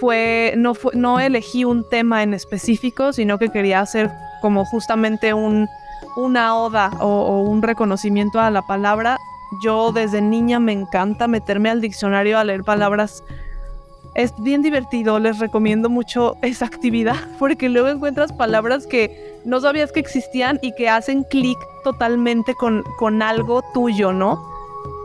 Fue, no, no elegí un tema en específico, sino que quería hacer como justamente un, una oda o un reconocimiento a la palabra yo desde niña me encanta meterme al diccionario a leer palabras. Es bien divertido, les recomiendo mucho esa actividad porque luego encuentras palabras que no sabías que existían y que hacen clic totalmente con, con algo tuyo, ¿no?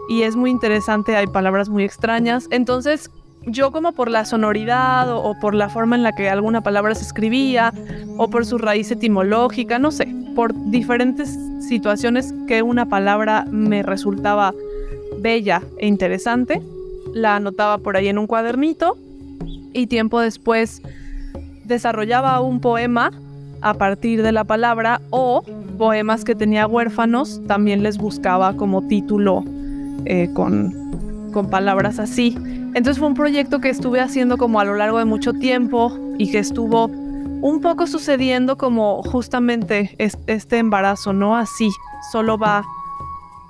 Y es muy interesante, hay palabras muy extrañas. Entonces, yo como por la sonoridad o, por la forma en la que alguna palabra se escribía o por su raíz etimológica, no sé, por diferentes situaciones que una palabra me resultaba bella e interesante, la anotaba por ahí en un cuadernito y tiempo después desarrollaba un poema a partir de la palabra o poemas que tenía huérfanos también les buscaba como título eh, con, con palabras así. Entonces fue un proyecto que estuve haciendo como a lo largo de mucho tiempo y que estuvo un poco sucediendo como justamente este embarazo, ¿no? Así, solo va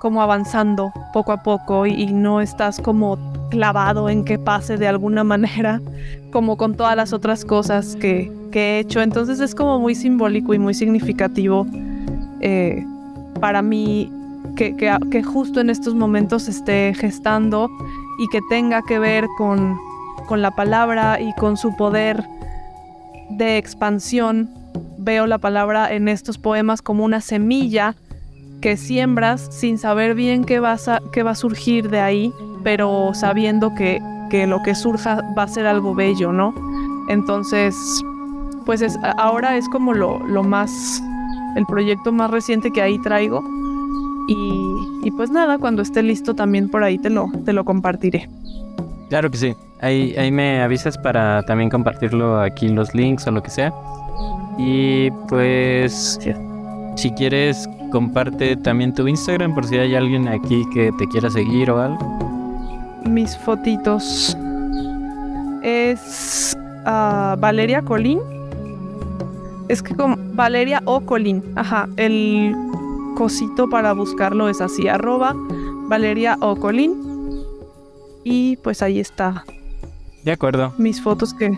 como avanzando poco a poco y, no estás como clavado en que pase de alguna manera, como con todas las otras cosas que, he hecho. Entonces es como muy simbólico y muy significativo eh, para mí que, que, justo en estos momentos esté gestando y que tenga que ver con, con la palabra y con su poder de expansión. Veo la palabra en estos poemas como una semilla que siembras sin saber bien qué, a, qué va a surgir de ahí, pero sabiendo que, que, lo que surja va a ser algo bello, ¿no? Entonces, pues es, ahora es como lo, lo más, el proyecto más reciente que ahí traigo y, pues nada, cuando esté listo también por ahí te lo, te lo compartiré. Claro que sí. Ahí, ahí me avisas para también compartirlo aquí los links o lo que sea. Y pues si quieres comparte también tu Instagram por si hay alguien aquí que te quiera seguir o algo. Mis fotitos. Es ah, Valeria Colín. Es que como Valeria o Colín. Ajá. El cosito para buscarlo es así, arroba Valeria Ocolín. Y pues ahí está. De acuerdo. Mis fotos que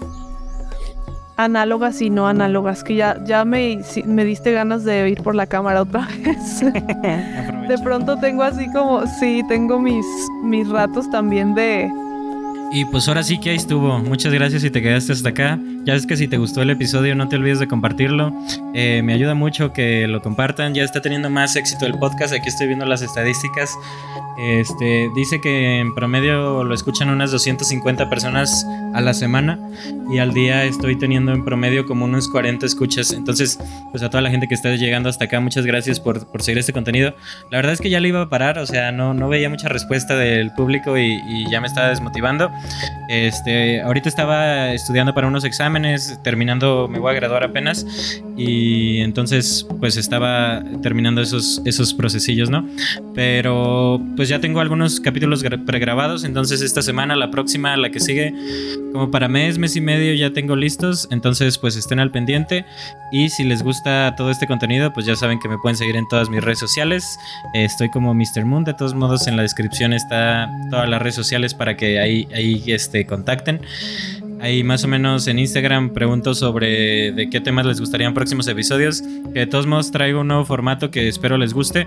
análogas y no análogas, que ya, ya me, me diste ganas de ir por la cámara otra vez. de pronto tengo así como, sí, tengo mis, mis ratos también de, y pues ahora sí que ahí estuvo. Muchas gracias si te quedaste hasta acá. Ya es que si te gustó el episodio no te olvides de compartirlo. Eh, me ayuda mucho que lo compartan. Ya está teniendo más éxito el podcast. Aquí estoy viendo las estadísticas. Este, dice que en promedio lo escuchan unas 250 personas a la semana y al día estoy teniendo en promedio como unos 40 escuchas. Entonces, pues a toda la gente que está llegando hasta acá, muchas gracias por, por seguir este contenido. La verdad es que ya le iba a parar, o sea, no, no veía mucha respuesta del público y, y ya me estaba desmotivando. Este, ahorita estaba estudiando para unos exámenes, terminando, me voy a graduar apenas y entonces pues estaba terminando esos, esos procesillos, ¿no? Pero pues ya tengo algunos capítulos pregrabados, entonces esta semana, la próxima, la que sigue, como para mes, mes y medio ya tengo listos, entonces pues estén al pendiente y si les gusta todo este contenido, pues ya saben que me pueden seguir en todas mis redes sociales, estoy como Mr. Moon, de todos modos en la descripción está todas las redes sociales para que ahí, ahí este, contacten. Ahí más o menos en Instagram pregunto sobre de qué temas les gustarían próximos episodios. Que de todos modos traigo un nuevo formato que espero les guste.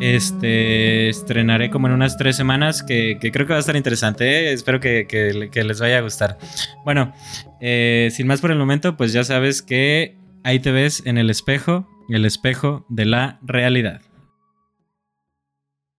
Este estrenaré como en unas tres semanas que, creo que va a estar interesante. ¿eh? Espero que, les vaya a gustar. Bueno, eh, sin más por el momento, pues ya sabes que ahí te ves en el espejo, el espejo de la realidad.